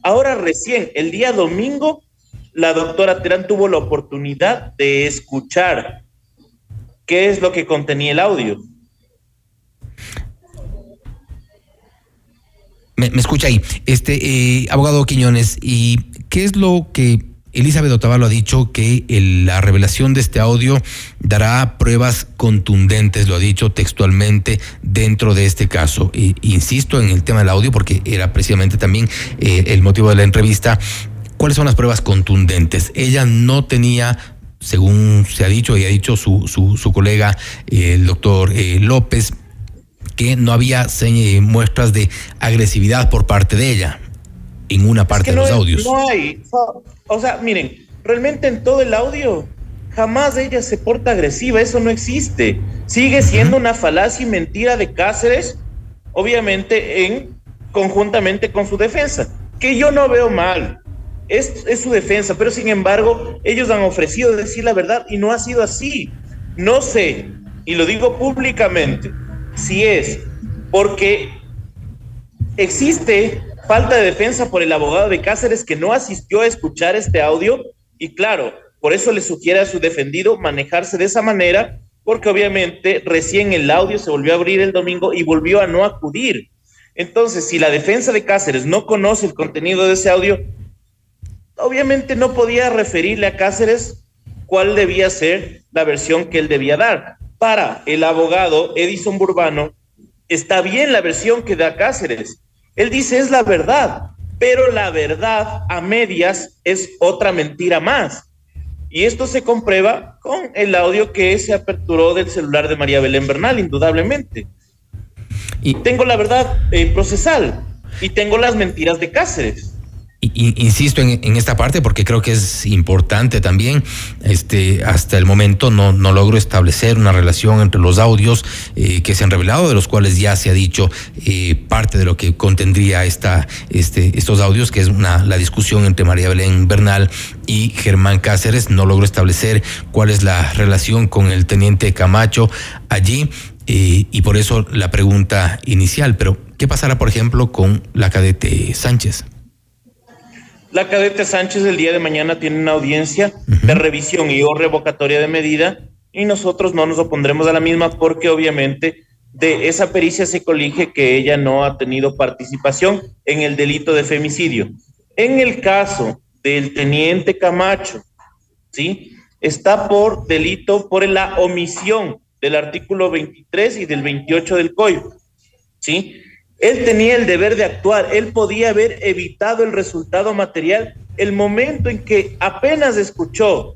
Ahora recién, el día domingo, la doctora Terán tuvo la oportunidad de escuchar qué es lo que contenía el audio. Me, escucha ahí. Este, eh, abogado Quiñones, ¿y qué es lo que Elizabeth Otavalo ha dicho que la revelación de este audio dará pruebas contundentes, lo ha dicho textualmente dentro de este caso. insisto en el tema del audio porque era precisamente también eh, el motivo de la entrevista. ¿Cuáles son las pruebas contundentes? Ella no tenía, según se ha dicho y ha dicho su, su, su colega, eh, el doctor López, que no había muestras de agresividad por parte de ella en una parte de los audios. No hay. O sea, miren, realmente en todo el audio, Jamás ella se porta agresiva, eso no existe. Sigue siendo una falacia y mentira de Cáceres, obviamente en conjuntamente con su defensa, que yo no veo mal. Es, es su defensa, pero sin embargo, ellos han ofrecido decir la verdad y no ha sido así. No sé, y lo digo públicamente, si es porque existe falta de defensa por el abogado de Cáceres que no asistió a escuchar este audio y claro, por eso le sugiere a su defendido manejarse de esa manera, porque obviamente recién el audio se volvió a abrir el domingo y volvió a no acudir. Entonces, si la defensa de Cáceres no conoce el contenido de ese audio, obviamente no podía referirle a Cáceres cuál debía ser la versión que él debía dar. Para el abogado Edison Burbano, está bien la versión que da Cáceres. Él dice es la verdad, pero la verdad a medias es otra mentira más. Y esto se comprueba con el audio que se aperturó del celular de María Belén Bernal, indudablemente. Y tengo la verdad eh, procesal y tengo las mentiras de Cáceres insisto en, esta parte porque creo que es importante también. Este, hasta el momento no, no logro establecer una relación entre los audios eh, que se han revelado, de los cuales ya se ha dicho eh, parte de lo que contendría esta, este, estos audios, que es una, la discusión entre María Belén Bernal y Germán Cáceres. No logro establecer cuál es la relación con el teniente Camacho allí. Eh, y por eso la pregunta inicial, pero ¿qué pasará, por ejemplo, con la cadete Sánchez? La cadete Sánchez el día de mañana tiene una audiencia de revisión y o revocatoria de medida y nosotros no nos opondremos a la misma porque obviamente de esa pericia se colige que ella no ha tenido participación en el delito de femicidio. En el caso del teniente Camacho, ¿sí? Está por delito por la omisión del artículo 23 y del 28 del código, ¿sí? Él tenía el deber de actuar, él podía haber evitado el resultado material el momento en que apenas escuchó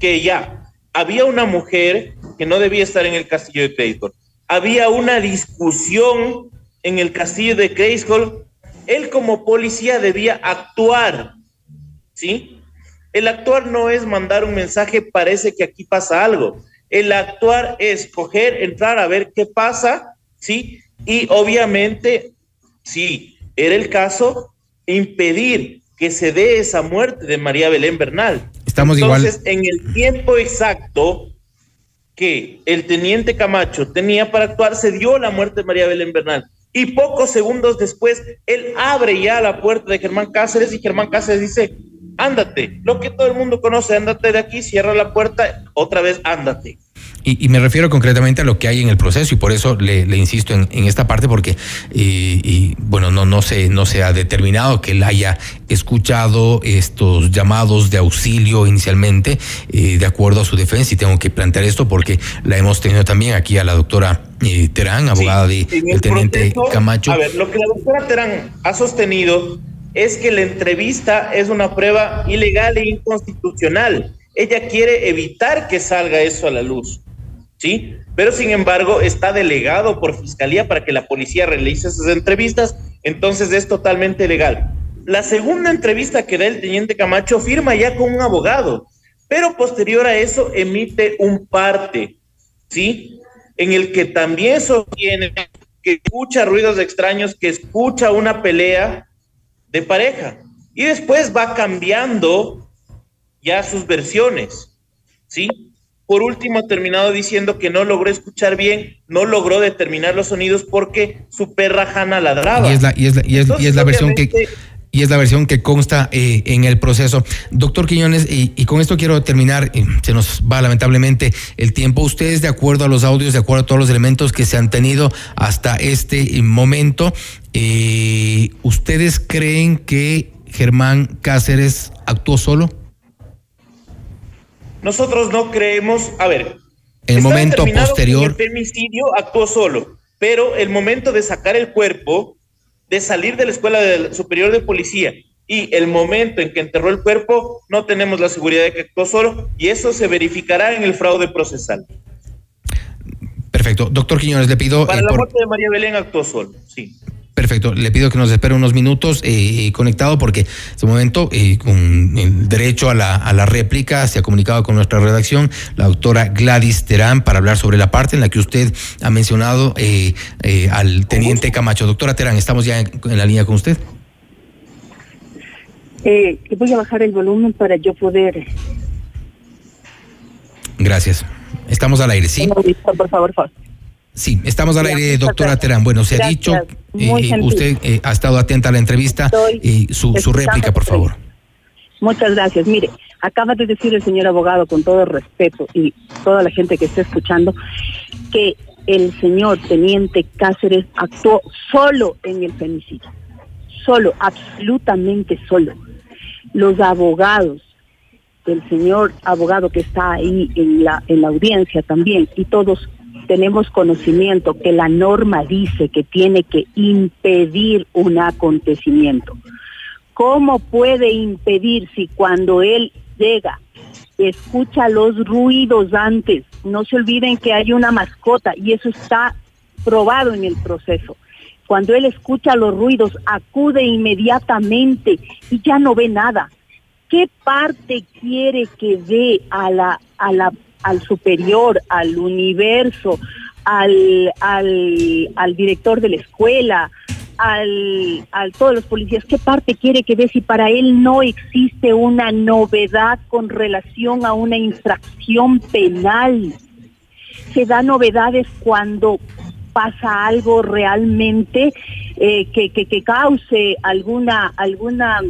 que ya había una mujer que no debía estar en el castillo de Creyscore, había una discusión en el castillo de Creyscore, él como policía debía actuar, ¿sí? El actuar no es mandar un mensaje, parece que aquí pasa algo. El actuar es coger, entrar a ver qué pasa, ¿sí? Y obviamente, si era el caso, impedir que se dé esa muerte de María Belén Bernal. Estamos Entonces, en el tiempo exacto que el teniente Camacho tenía para actuar, se dio la muerte de María Belén Bernal. Y pocos segundos después, él abre ya la puerta de Germán Cáceres y Germán Cáceres dice, ándate, lo que todo el mundo conoce, ándate de aquí, cierra la puerta, otra vez ándate. Y, me refiero concretamente a lo que hay en el proceso y por eso le, insisto en, esta parte porque, y, bueno, no, no, se, no se ha determinado que él haya escuchado estos llamados de auxilio inicialmente eh, de acuerdo a su defensa y tengo que plantear esto porque la hemos tenido también aquí a la doctora eh, Terán, abogada del teniente Camacho. A ver, lo que la doctora Terán ha sostenido es que la entrevista es una prueba ilegal e inconstitucional. Ella quiere evitar que salga eso a la luz. ¿Sí? Pero sin embargo está delegado por fiscalía para que la policía realice esas entrevistas, entonces es totalmente legal. La segunda entrevista que da el teniente Camacho firma ya con un abogado, pero posterior a eso emite un parte, ¿sí? En el que también sostiene que escucha ruidos extraños, que escucha una pelea de pareja y después va cambiando ya sus versiones, ¿sí? Por último, ha terminado diciendo que no logró escuchar bien, no logró determinar los sonidos porque su perra Hanna ladraba. Y es la, y es la, y es, la versión que y es la versión que consta eh, en el proceso. Doctor Quiñones, y, con esto quiero terminar, se nos va lamentablemente el tiempo. Ustedes, de acuerdo a los audios, de acuerdo a todos los elementos que se han tenido hasta este momento, eh, ¿ustedes creen que Germán Cáceres actuó solo? Nosotros no creemos, a ver, el momento posterior. El femicidio actuó solo, pero el momento de sacar el cuerpo, de salir de la escuela superior de policía y el momento en que enterró el cuerpo, no tenemos la seguridad de que actuó solo y eso se verificará en el fraude procesal. Perfecto. Doctor Quiñones, le pido. Para eh, la muerte de María Belén actuó solo, sí. Perfecto, le pido que nos espere unos minutos eh, conectado porque en este momento, eh, con el derecho a la, a la réplica, se ha comunicado con nuestra redacción la doctora Gladys Terán para hablar sobre la parte en la que usted ha mencionado eh, eh, al teniente Camacho. Doctora Terán, estamos ya en, en la línea con usted. Eh, voy a bajar el volumen para yo poder. Gracias. Estamos al aire, ¿sí? Por favor, Fausto. Sí, estamos al aire, doctora. Terán. Bueno, se ha dicho, eh, usted eh, ha estado atenta a la entrevista, Estoy eh, su, su réplica, por favor. Muchas gracias. Mire, acaba de decir el señor abogado, con todo respeto y toda la gente que está escuchando, que el señor teniente Cáceres actuó solo en el femicidio. Solo, absolutamente solo. Los abogados, el señor abogado que está ahí en la, en la audiencia también, y todos tenemos conocimiento que la norma dice que tiene que impedir un acontecimiento. ¿Cómo puede impedir si cuando él llega, escucha los ruidos antes? No se olviden que hay una mascota y eso está probado en el proceso. Cuando él escucha los ruidos, acude inmediatamente y ya no ve nada. ¿Qué parte quiere que dé a la, a la, al superior, al universo, al, al, al director de la escuela, al, a todos los policías, ¿qué parte quiere que dé si para él no existe una novedad con relación a una infracción penal? Se da novedades cuando pasa algo realmente eh, que, que, que cause alguna alguna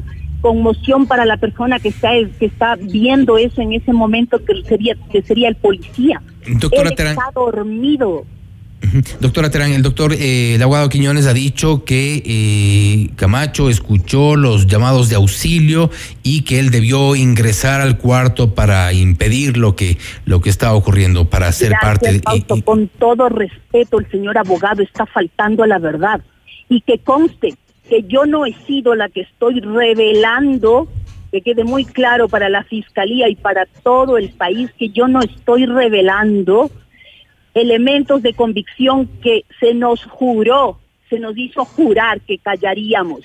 conmoción para la persona que está que está viendo eso en ese momento que sería que sería el policía. Doctora Él Terán. está dormido. Doctora Terán, el doctor, eh, el abogado Quiñones ha dicho que eh, Camacho escuchó los llamados de auxilio y que él debió ingresar al cuarto para impedir lo que, lo que estaba ocurriendo, para ser Gracias, parte de... Fausto. Con todo respeto, el señor abogado está faltando a la verdad. Y que conste que yo no he sido la que estoy revelando, que quede muy claro para la fiscalía y para todo el país, que yo no estoy revelando elementos de convicción que se nos juró, se nos hizo jurar que callaríamos.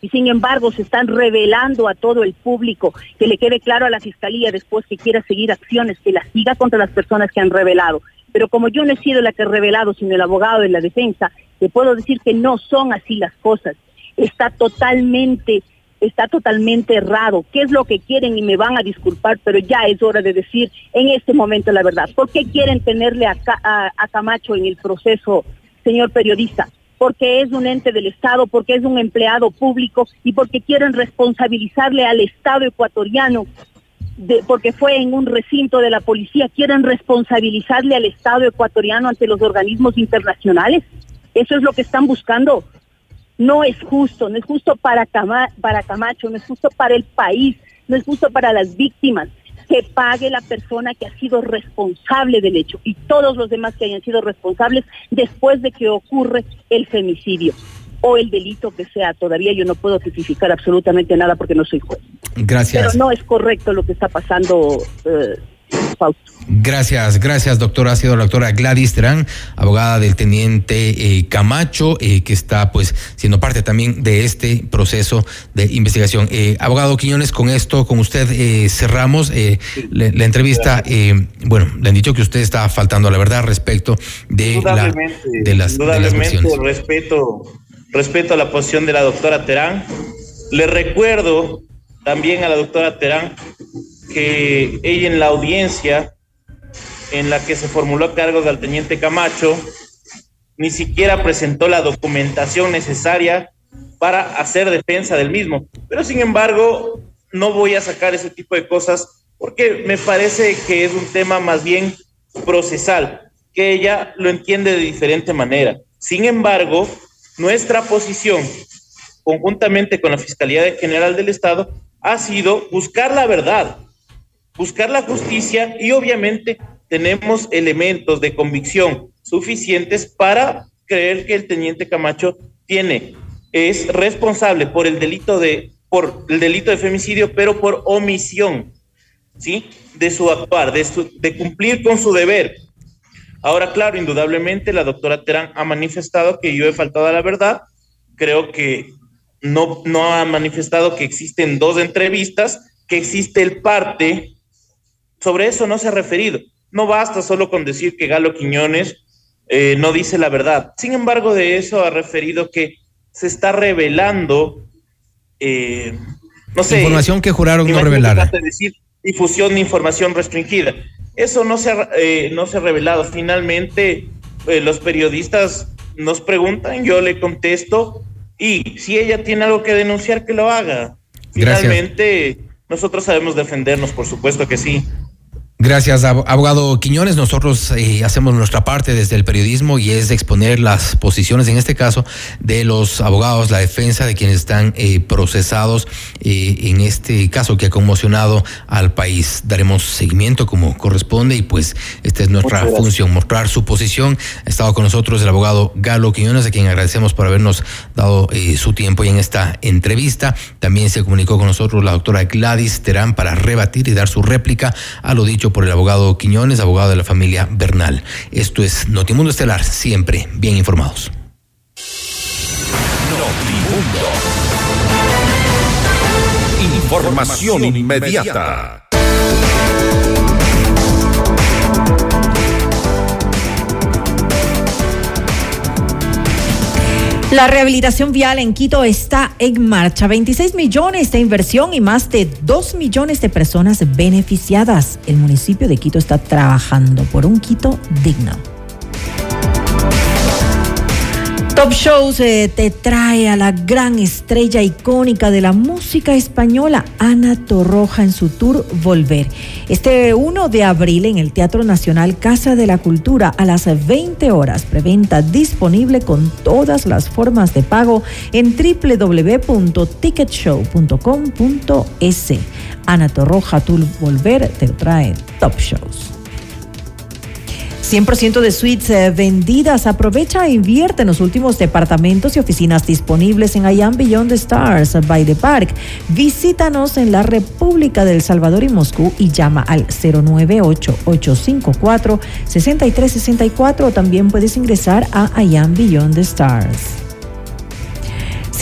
Y sin embargo se están revelando a todo el público, que le quede claro a la fiscalía después que quiera seguir acciones, que las siga contra las personas que han revelado. Pero como yo no he sido la que he revelado, sino el abogado de la defensa, te puedo decir que no son así las cosas. Está totalmente, está totalmente errado. ¿Qué es lo que quieren? Y me van a disculpar, pero ya es hora de decir en este momento la verdad. ¿Por qué quieren tenerle a, a- Camacho en el proceso, señor periodista? Porque es un ente del Estado, porque es un empleado público y porque quieren responsabilizarle al Estado ecuatoriano porque fue en un recinto de la policía, quieren responsabilizarle al Estado ecuatoriano ante los organismos internacionales. Eso es lo que están buscando. No es justo, no es justo para, Cama- para Camacho, no es justo para el país, no es justo para las víctimas. Que pague la persona que ha sido responsable del hecho y todos los demás que hayan sido responsables después de que ocurre el femicidio o el delito que sea. Todavía yo no puedo tipificar absolutamente nada porque no soy juez. Gracias. Pero no es correcto lo que está pasando, eh, Fausto. Gracias, gracias, doctora. Ha sido la doctora Gladys Terán, abogada del teniente eh, Camacho, eh, que está pues siendo parte también de este proceso de investigación. Eh, abogado Quiñones, con esto, con usted eh, cerramos eh, la, la entrevista. eh, bueno, le han dicho que usted está faltando a la verdad respecto de, la, Indudablemente, de, las, de las respeto, respeto a la posición de la doctora Terán. Le recuerdo también a la doctora Terán que ella en la audiencia en la que se formuló a cargo del teniente Camacho ni siquiera presentó la documentación necesaria para hacer defensa del mismo. Pero sin embargo, no voy a sacar ese tipo de cosas porque me parece que es un tema más bien procesal, que ella lo entiende de diferente manera. Sin embargo, nuestra posición, conjuntamente con la Fiscalía General del Estado, ha sido buscar la verdad, buscar la justicia y obviamente tenemos elementos de convicción suficientes para creer que el teniente Camacho tiene es responsable por el delito de por el delito de femicidio, pero por omisión, ¿sí? De su actuar, de, su- de cumplir con su deber. Ahora, claro, indudablemente la doctora Terán ha manifestado que yo he faltado a la verdad creo que no, no ha manifestado que existen dos entrevistas, que existe el parte. Sobre eso no se ha referido. No basta solo con decir que Galo Quiñones eh, no dice la verdad. Sin embargo, de eso ha referido que se está revelando, eh, no sé. Información que juraron no revelar. decir difusión de información restringida. Eso no se ha, eh, no se ha revelado. Finalmente, los periodistas nos preguntan, yo le contesto, y si ella tiene algo que denunciar, que lo haga. Finalmente, nosotros sabemos defendernos, por supuesto que sí. Gracias, abogado Quiñones. Nosotros eh, hacemos nuestra parte desde el periodismo y es exponer las posiciones, en este caso, de los abogados, la defensa de quienes están eh, procesados eh, en este caso que ha conmocionado al país. Daremos seguimiento como corresponde y pues esta es nuestra función, mostrar su posición. Ha estado con nosotros el abogado Galo Quiñones, a quien agradecemos por habernos dado su tiempo y en esta entrevista. También se comunicó con nosotros la doctora Gladys Terán para rebatir y dar su réplica a lo dicho por el abogado Quiñones, abogado de la familia Bernal. Esto es Notimundo Estelar, siempre bien informados. Notimundo. Información inmediata. La rehabilitación vial en Quito está en marcha. 26 millones de inversión y más de 2 millones de personas beneficiadas. El municipio de Quito está trabajando por un Quito digno. Top Shows eh, te trae a la gran estrella icónica de la música española, Ana Torroja, en su tour Volver. Este 1 de abril en el Teatro Nacional Casa de la Cultura a las 20 horas. Preventa disponible con todas las formas de pago en www.ticketshow.com.es. Ana Torroja Tour Volver te trae Top Shows. 100% de suites eh, vendidas. Aprovecha e invierte en los últimos departamentos y oficinas disponibles en I Beyond the Stars by the Park. Visítanos en la República del Salvador y Moscú y llama al 098-854-6364 también puedes ingresar a I Beyond the Stars.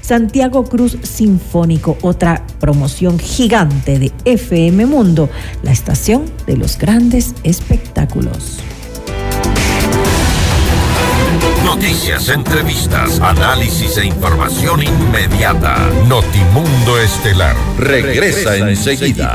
Santiago Cruz Sinfónico, otra promoción gigante de FM Mundo, la estación de los grandes espectáculos. Noticias, entrevistas, análisis e información inmediata. Notimundo Estelar regresa, enseguida.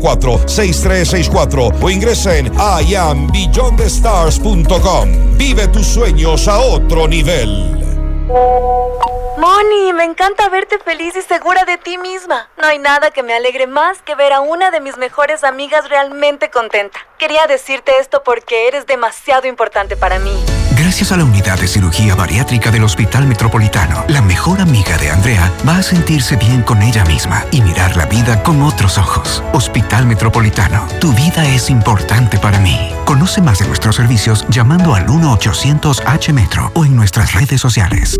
6364 o ingresa en iambeyondthestars.com. Vive tus sueños a otro nivel. Encanta verte feliz y segura de ti misma. No hay nada que me alegre más que ver a una de mis mejores amigas realmente contenta. Quería decirte esto porque eres demasiado importante para mí. Gracias a la unidad de cirugía bariátrica del Hospital Metropolitano, la mejor amiga de Andrea va a sentirse bien con ella misma y mirar la vida con otros ojos. Hospital Metropolitano, tu vida es importante para mí. Conoce más de nuestros servicios llamando al 1-800-H-Metro o en nuestras redes sociales.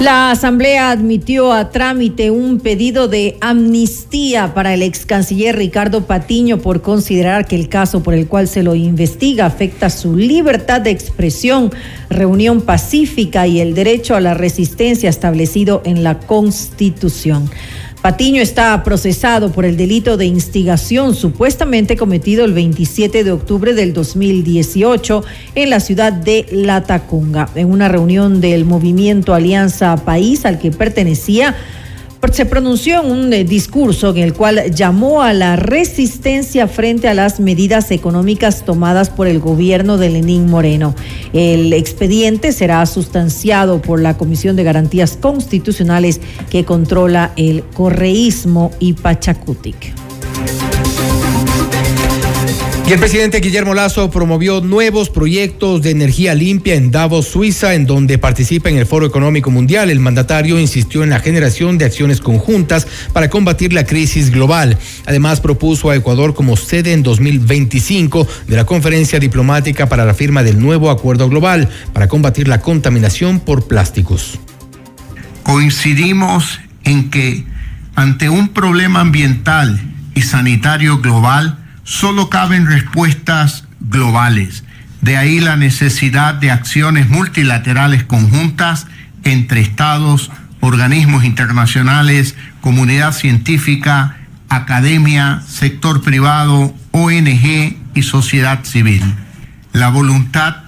La Asamblea admitió a trámite un pedido de amnistía para el ex canciller Ricardo Patiño por considerar que el caso por el cual se lo investiga afecta su libertad de expresión, reunión pacífica y el derecho a la resistencia establecido en la Constitución. Patiño está procesado por el delito de instigación supuestamente cometido el 27 de octubre del 2018 en la ciudad de La Tacunga. En una reunión del movimiento Alianza País al que pertenecía, se pronunció en un eh, discurso en el cual llamó a la resistencia frente a las medidas económicas tomadas por el gobierno de Lenín Moreno. El expediente será sustanciado por la Comisión de Garantías Constitucionales que controla el correísmo y Pachacutic. Y el presidente Guillermo Lazo promovió nuevos proyectos de energía limpia en Davos, Suiza, en donde participa en el Foro Económico Mundial. El mandatario insistió en la generación de acciones conjuntas para combatir la crisis global. Además, propuso a Ecuador como sede en 2025 de la conferencia diplomática para la firma del nuevo acuerdo global para combatir la contaminación por plásticos. Coincidimos en que ante un problema ambiental y sanitario global, solo caben respuestas globales. De ahí la necesidad de acciones multilaterales conjuntas entre estados, organismos internacionales, comunidad científica, academia, sector privado, ONG y sociedad civil. La voluntad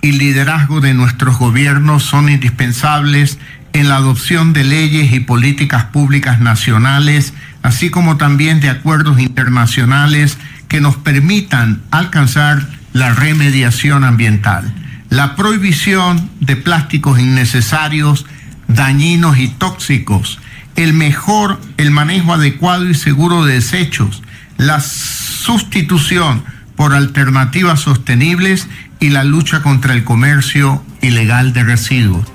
y liderazgo de nuestros gobiernos son indispensables en la adopción de leyes y políticas públicas nacionales, así como también de acuerdos internacionales que nos permitan alcanzar la remediación ambiental. La prohibición de plásticos innecesarios, dañinos y tóxicos, el mejor, el manejo adecuado y seguro de desechos, la sustitución por alternativas sostenibles y la lucha contra el comercio ilegal de residuos.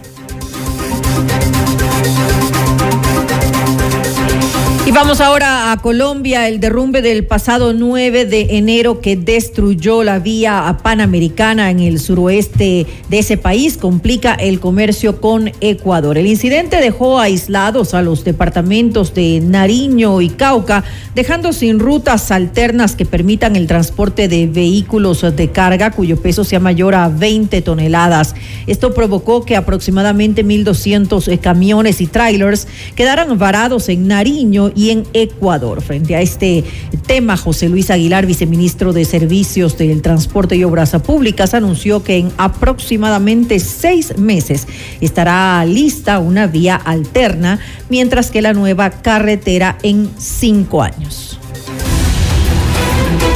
Vamos ahora a Colombia, el derrumbe del pasado 9 de enero que destruyó la vía panamericana en el suroeste de ese país complica el comercio con Ecuador. El incidente dejó aislados a los departamentos de Nariño y Cauca, dejando sin rutas alternas que permitan el transporte de vehículos de carga cuyo peso sea mayor a 20 toneladas. Esto provocó que aproximadamente 1.200 camiones y trailers quedaran varados en Nariño y en Ecuador. Frente a este tema, José Luis Aguilar, viceministro de Servicios del Transporte y Obras Públicas, anunció que en aproximadamente seis meses estará lista una vía alterna, mientras que la nueva carretera en cinco años.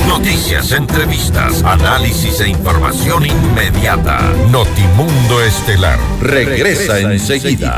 Noticias, entrevistas, análisis e información inmediata. Notimundo Estelar regresa, enseguida.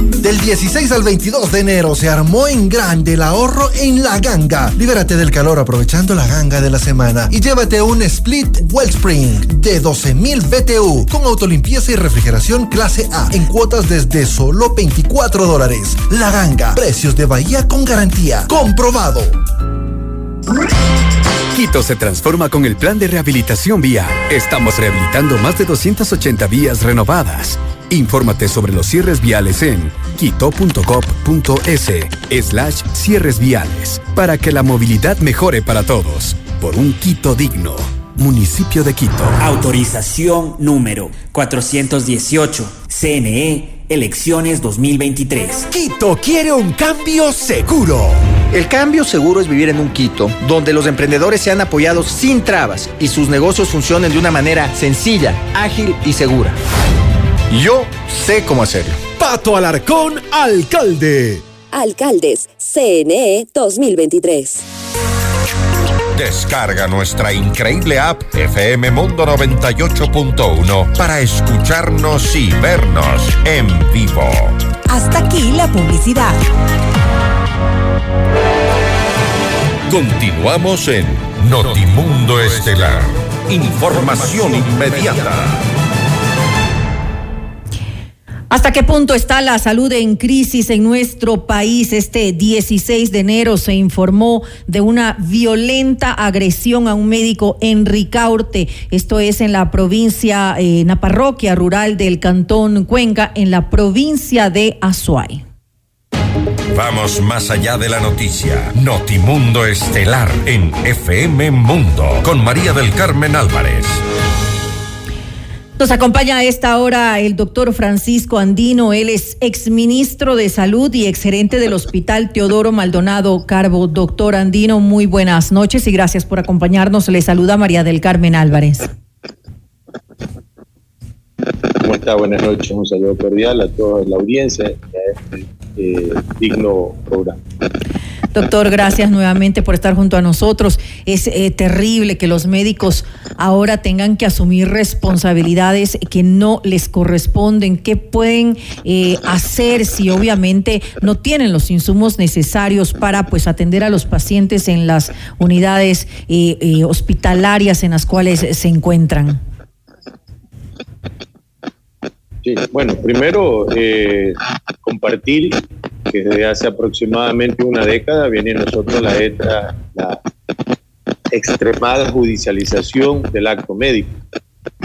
Del 16 al 22 de enero se armó en grande el ahorro en La Ganga. Libérate del calor aprovechando la ganga de la semana y llévate un Split Wellspring de 12.000 BTU con autolimpieza y refrigeración clase A en cuotas desde solo 24 dólares. La Ganga, precios de Bahía con garantía. Comprobado. Quito se transforma con el plan de rehabilitación vía. Estamos rehabilitando más de 280 vías renovadas. Infórmate sobre los cierres viales en quito.gov.es slash cierres viales para que la movilidad mejore para todos. Por un Quito digno. Municipio de Quito. Autorización número 418. CNE, elecciones 2023. Quito quiere un cambio seguro. El cambio seguro es vivir en un Quito donde los emprendedores sean apoyados sin trabas y sus negocios funcionen de una manera sencilla, ágil y segura. Yo sé cómo hacerlo. Pato Alarcón, alcalde. Alcaldes, CNE 2023. Descarga nuestra increíble app FM Mundo 98.1 para escucharnos y vernos en vivo. Hasta aquí la publicidad. Continuamos en Notimundo Estelar. Información inmediata. ¿Hasta qué punto está la salud en crisis en nuestro país? Este 16 de enero se informó de una violenta agresión a un médico en Ricaurte. Esto es en la provincia, eh, en la parroquia rural del Cantón Cuenca, en la provincia de Azuay. Vamos más allá de la noticia. Notimundo Estelar en FM Mundo con María del Carmen Álvarez. Nos acompaña a esta hora el doctor Francisco Andino. Él es exministro de Salud y exgerente del Hospital Teodoro Maldonado Carbo. Doctor Andino, muy buenas noches y gracias por acompañarnos. Le saluda María del Carmen Álvarez. ¿Cómo está? Buenas noches. Un saludo cordial a toda la audiencia y a este eh, digno programa. Doctor, gracias nuevamente por estar junto a nosotros. Es eh, terrible que los médicos ahora tengan que asumir responsabilidades que no les corresponden. ¿Qué pueden eh, hacer si obviamente no tienen los insumos necesarios para pues atender a los pacientes en las unidades eh, hospitalarias en las cuales se encuentran? Sí, bueno, primero compartir que desde hace aproximadamente una década viene nosotros la, la extremada judicialización del acto médico.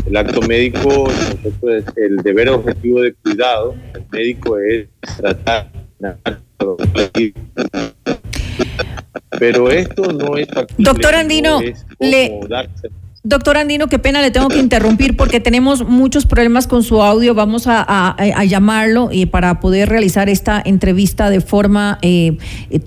El acto médico, nosotros, el deber objetivo de cuidado del médico es tratar pero esto no es Doctor Andino, le, Doctor Andino, qué pena, le tengo que interrumpir porque tenemos muchos problemas con su audio. Vamos a, llamarlo y para poder realizar esta entrevista de forma eh,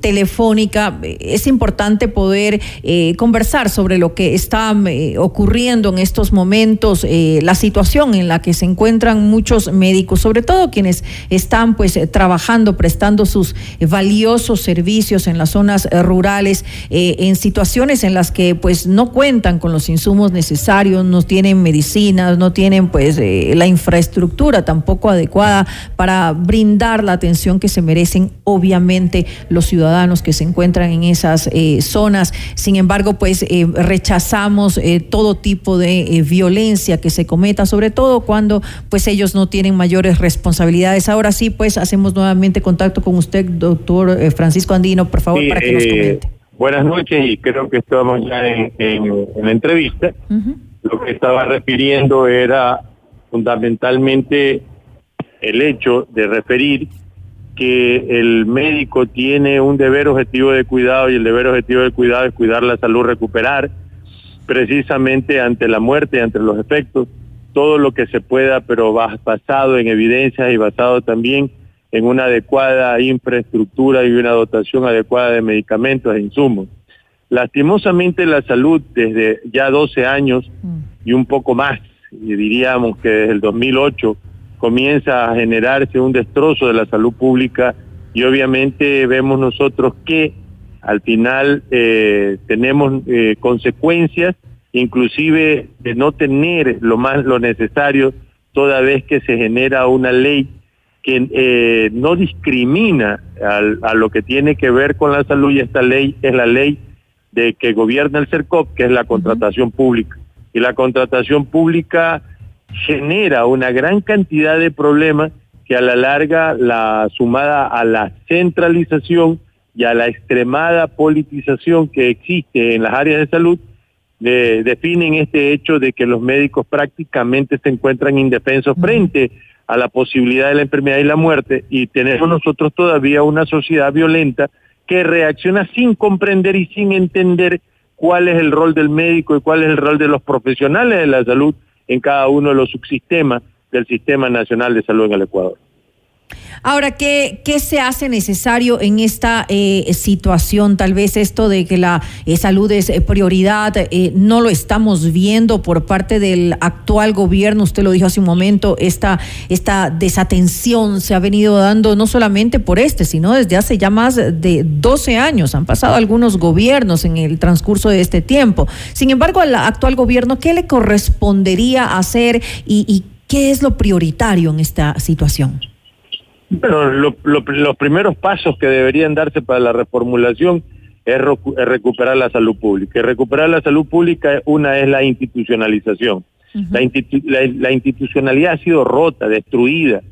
telefónica. Es importante poder eh, conversar sobre lo que está eh, ocurriendo en estos momentos, la situación en la que se encuentran muchos médicos, sobre todo quienes están pues trabajando, prestando sus valiosos servicios en las zonas rurales, en situaciones en las que pues no cuentan con los insumos necesarios, no tienen medicinas, no tienen pues eh, la infraestructura tampoco adecuada para brindar la atención que se merecen obviamente los ciudadanos que se encuentran en esas eh, zonas. Sin embargo, pues eh, rechazamos todo tipo de violencia que se cometa, sobre todo cuando pues ellos no tienen mayores responsabilidades. Ahora sí, pues hacemos nuevamente contacto con usted, doctor Francisco Andino, por favor, para que nos comente. Buenas noches y creo que estamos ya en, la entrevista. Lo que estaba refiriendo era fundamentalmente el hecho de referir que el médico tiene un deber objetivo de cuidado y el deber objetivo de cuidado es cuidar la salud, recuperar precisamente ante la muerte, ante los efectos, todo lo que se pueda, pero basado en evidencias y basado también en una adecuada infraestructura y una dotación adecuada de medicamentos e insumos. Lastimosamente la salud desde ya 12 años y un poco más, diríamos que desde el 2008 comienza a generarse un destrozo de la salud pública y obviamente vemos nosotros que al final eh, tenemos eh, consecuencias inclusive de no tener lo más lo necesario toda vez que se genera una ley que eh, no discrimina a lo que tiene que ver con la salud y esta ley es la ley de que gobierna el CERCOP, que es la contratación pública. Y la contratación pública genera una gran cantidad de problemas que a la larga, la sumada a la centralización y a la extremada politización que existe en las áreas de salud, definen este hecho de que los médicos prácticamente se encuentran indefensos frente a la posibilidad de la enfermedad y la muerte y tenemos nosotros todavía una sociedad violenta que reacciona sin comprender y sin entender cuál es el rol del médico y cuál es el rol de los profesionales de la salud en cada uno de los subsistemas del Sistema Nacional de Salud en el Ecuador. Ahora, ¿qué, qué se hace necesario en esta eh, situación? Tal vez esto de que la eh, salud es eh, prioridad, no lo estamos viendo por parte del actual gobierno. Usted lo dijo hace un momento, esta, esta desatención se ha venido dando no solamente por este, sino desde hace ya más de 12 años. Han pasado algunos gobiernos en el transcurso de este tiempo. Sin embargo, al actual gobierno, ¿qué le correspondería hacer y, y qué es lo prioritario en esta situación? Bueno, los primeros pasos que deberían darse para la reformulación es, recuperar la salud pública. Y recuperar la salud pública, una es la institucionalización. la, institucionalidad ha sido rota, destruida.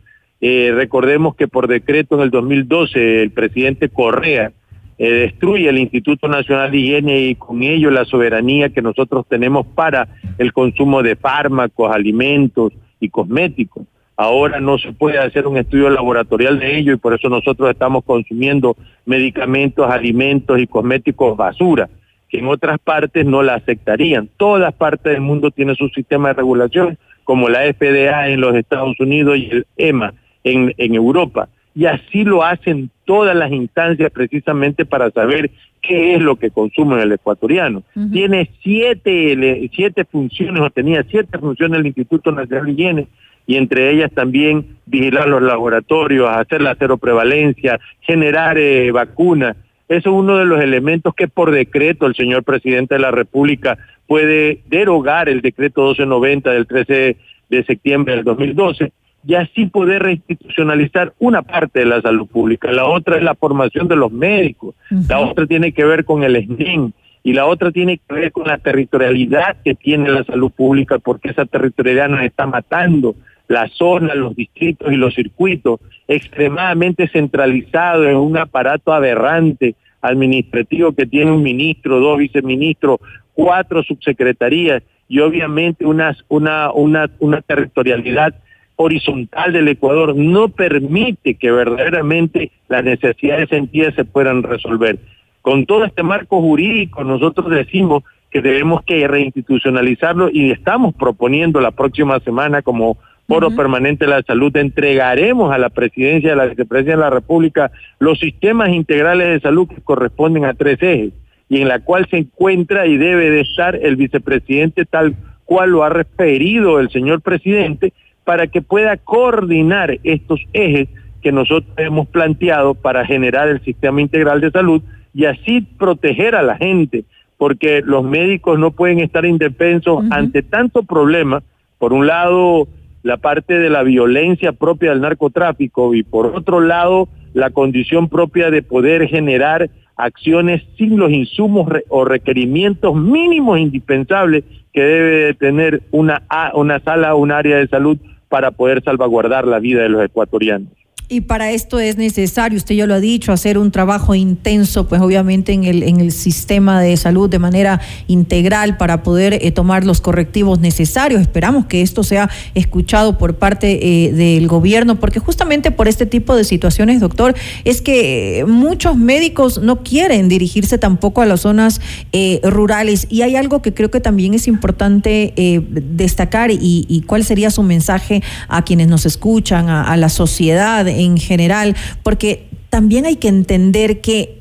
Eh, recordemos que por decreto en el 2012 el presidente Correa eh, destruye el Instituto Nacional de Higiene y con ello la soberanía que nosotros tenemos para el consumo de fármacos, alimentos y cosméticos. Ahora no se puede hacer un estudio laboratorial de ello y por eso nosotros estamos consumiendo medicamentos, alimentos y cosméticos basura, que en otras partes no la aceptarían. Todas partes del mundo tienen su sistema de regulación, como la FDA en los Estados Unidos y el EMA en, en Europa. Y así lo hacen todas las instancias precisamente para saber qué es lo que consume el ecuatoriano. Tiene siete, siete funciones, o tenía siete funciones el Instituto Nacional de Higiene, y entre ellas también vigilar los laboratorios, hacer la cero prevalencia, generar eh, vacunas. Eso es uno de los elementos que por decreto el señor presidente de la República puede derogar el decreto 1290 del 13 de septiembre del 2012 y así poder reinstitucionalizar una parte de la salud pública. La otra es la formación de los médicos, la otra tiene que ver con el SNIN y la otra tiene que ver con la territorialidad que tiene la salud pública porque esa territorialidad nos está matando la zona, los distritos y los circuitos, extremadamente centralizado en un aparato aberrante administrativo que tiene un ministro, dos viceministros, cuatro subsecretarías y obviamente una, una, una territorialidad horizontal del Ecuador no permite que verdaderamente las necesidades sentidas se puedan resolver. Con todo este marco jurídico nosotros decimos que debemos que reinstitucionalizarlo y estamos proponiendo la próxima semana como Foro Permanente de la Salud, entregaremos a la presidencia de la vicepresidencia de la República los sistemas integrales de salud que corresponden a tres ejes y en la cual se encuentra y debe de estar el vicepresidente tal cual lo ha referido el señor presidente para que pueda coordinar estos ejes que nosotros hemos planteado para generar el sistema integral de salud y así proteger a la gente, porque los médicos no pueden estar indefensos ante tanto problema, por un lado la parte de la violencia propia del narcotráfico y por otro lado la condición propia de poder generar acciones sin los insumos o requerimientos mínimos indispensables que debe tener una, una sala o un área de salud para poder salvaguardar la vida de los ecuatorianos. Y para esto es necesario, usted ya lo ha dicho, hacer un trabajo intenso, pues obviamente en el, en el sistema de salud de manera integral para poder eh, tomar los correctivos necesarios. Esperamos que esto sea escuchado por parte eh, del gobierno, porque justamente por este tipo de situaciones, doctor, es que muchos médicos no quieren dirigirse tampoco a las zonas eh, rurales. Y hay algo que creo que también es importante destacar y, y, cuál sería su mensaje a quienes nos escuchan, a la sociedad en general, porque también hay que entender que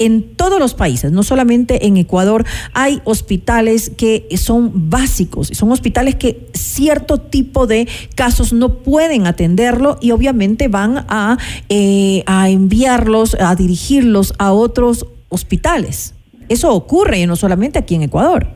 en todos los países, no solamente en Ecuador, hay hospitales que son básicos, son hospitales que cierto tipo de casos no pueden atenderlo y obviamente van a, eh, a enviarlos, a dirigirlos a otros hospitales. Eso ocurre no solamente aquí en Ecuador.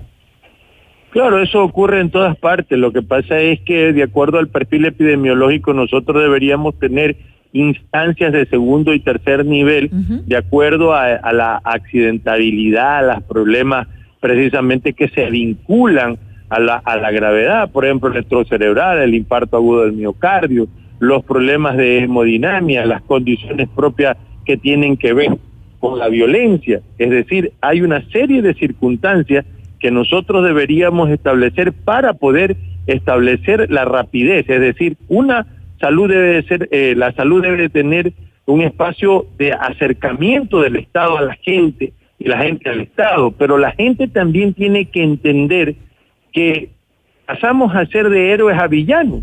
Claro, eso ocurre en todas partes. Lo que pasa es que de acuerdo al perfil epidemiológico nosotros deberíamos tener instancias de segundo y tercer nivel de acuerdo a, la accidentabilidad, a los problemas precisamente que se vinculan a la, a la gravedad, por ejemplo, el electrocerebral, el infarto agudo del miocardio, los problemas de hemodinamia, las condiciones propias que tienen que ver con la violencia. Es decir, hay una serie de circunstancias que nosotros deberíamos establecer para poder establecer la rapidez, es decir, una debe de ser, eh, la salud debe de tener un espacio de acercamiento del Estado a la gente y la gente al Estado, pero la gente también tiene que entender que pasamos a ser de héroes a villanos.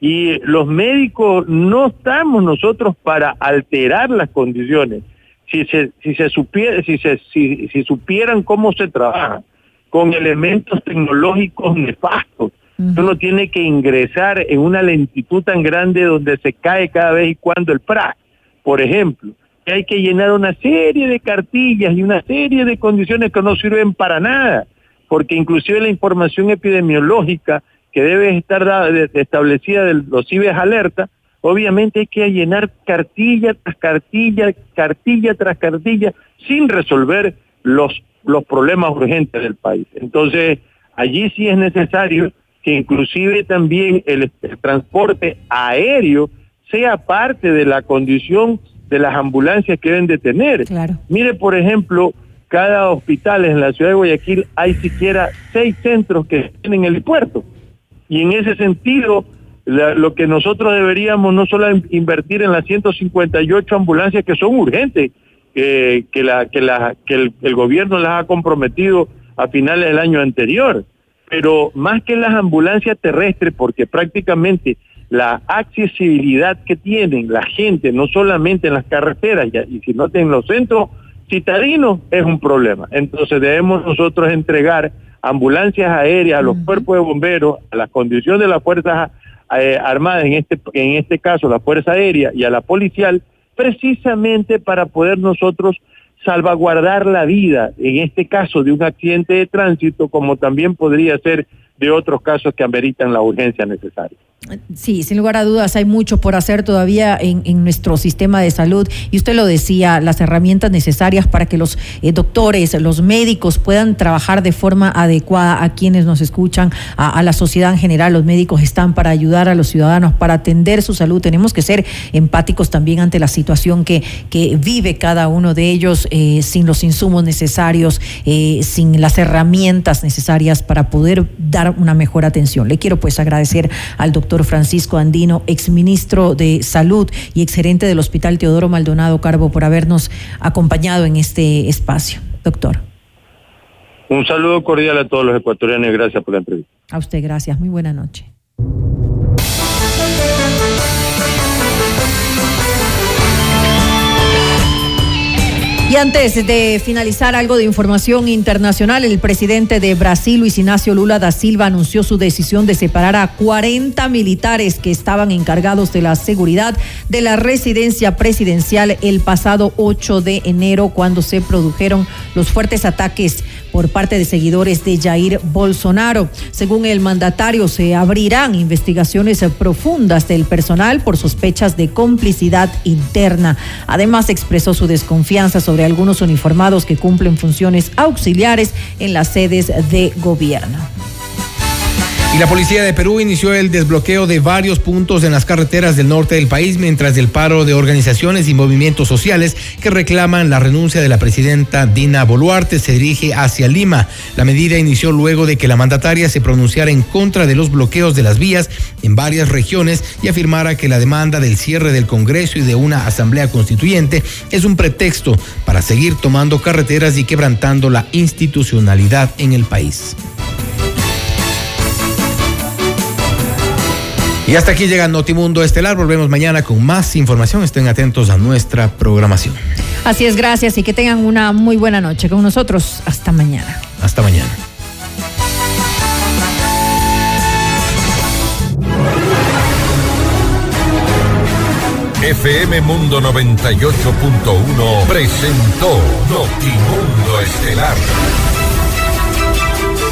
Y los médicos no estamos nosotros para alterar las condiciones. Si se, supiera, si se, si supieran cómo se trabaja con elementos tecnológicos nefastos, uno tiene que ingresar en una lentitud tan grande donde se cae cada vez y cuando el PRA, por ejemplo, hay que llenar una serie de cartillas y una serie de condiciones que no sirven para nada, porque inclusive la información epidemiológica que debe estar establecida de los CIBES alerta, obviamente hay que llenar cartilla tras cartilla, cartilla tras cartilla, sin resolver los, los problemas urgentes del país. Entonces, allí sí es necesario que inclusive también el, transporte aéreo sea parte de la condición de las ambulancias que deben de tener. Mire, por ejemplo, cada hospital en la ciudad de Guayaquil hay siquiera seis centros que tienen el puerto. Y en ese sentido, lo que nosotros deberíamos no solo invertir en las 158 ambulancias que son urgentes, que, la, que, la, que el, el gobierno las ha comprometido a finales del año anterior, pero más que las ambulancias terrestres, porque prácticamente la accesibilidad que tienen la gente, no solamente en las carreteras, y sino en los centros citadinos, es un problema. Entonces debemos nosotros entregar ambulancias aéreas, a los cuerpos de bomberos, a las condiciones de las Fuerzas eh, Armadas, en este, en este caso la Fuerza Aérea y a la policial, precisamente para poder nosotros salvaguardar la vida, en este caso de un accidente de tránsito, como también podría ser de otros casos que ameritan la urgencia necesaria. Sí, sin lugar a dudas, hay mucho por hacer todavía en, nuestro sistema de salud. Y usted lo decía, las herramientas necesarias para que los eh, doctores, los médicos puedan trabajar de forma adecuada a quienes nos escuchan, a, la sociedad en general. Los médicos están para ayudar a los ciudadanos, para atender su salud. Tenemos que ser empáticos también ante la situación que, vive cada uno de ellos eh, sin los insumos necesarios, eh, sin las herramientas necesarias para poder dar una mejor atención. Le quiero pues agradecer al doctor doctor Francisco Andino, exministro de Salud y exgerente del Hospital Teodoro Maldonado Carbo, por habernos acompañado en este espacio. Doctor. Un saludo cordial a todos los ecuatorianos y gracias por la entrevista. A usted, gracias. Muy buena noche. Y antes de finalizar algo de información internacional, el presidente de Brasil, Luis Ignacio Lula da Silva, anunció su decisión de separar a 40 militares que estaban encargados de la seguridad de la residencia presidencial el pasado 8 de enero, cuando se produjeron los fuertes ataques por parte de seguidores de Jair Bolsonaro. Según el mandatario, se abrirán investigaciones profundas del personal por sospechas de complicidad interna. Además, expresó su desconfianza sobre algunos uniformados que cumplen funciones auxiliares en las sedes de gobierno. Y la policía de Perú inició el desbloqueo de varios puntos en las carreteras del norte del país mientras el paro de organizaciones y movimientos sociales que reclaman la renuncia de la presidenta Dina Boluarte se dirige hacia Lima. La medida inició luego de que la mandataria se pronunciara en contra de los bloqueos de las vías en varias regiones y afirmara que la demanda del cierre del Congreso y de una asamblea constituyente es un pretexto para seguir tomando carreteras y quebrantando la institucionalidad en el país. Y hasta aquí llega Notimundo Estelar. Volvemos mañana con más información. Estén atentos a nuestra programación. Así es, gracias y que tengan una muy buena noche con nosotros. Hasta mañana. Hasta mañana. FM Mundo 98.1 presentó Notimundo Estelar.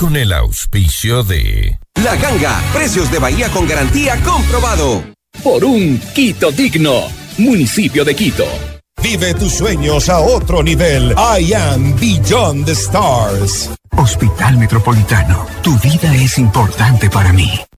Con el auspicio de... La ganga, precios de Bahía con garantía comprobado. por un Quito digno. Municipio de Quito. Vive tus sueños a otro nivel. I am Beyond the Stars. Hospital Metropolitano, tu vida es importante para mí.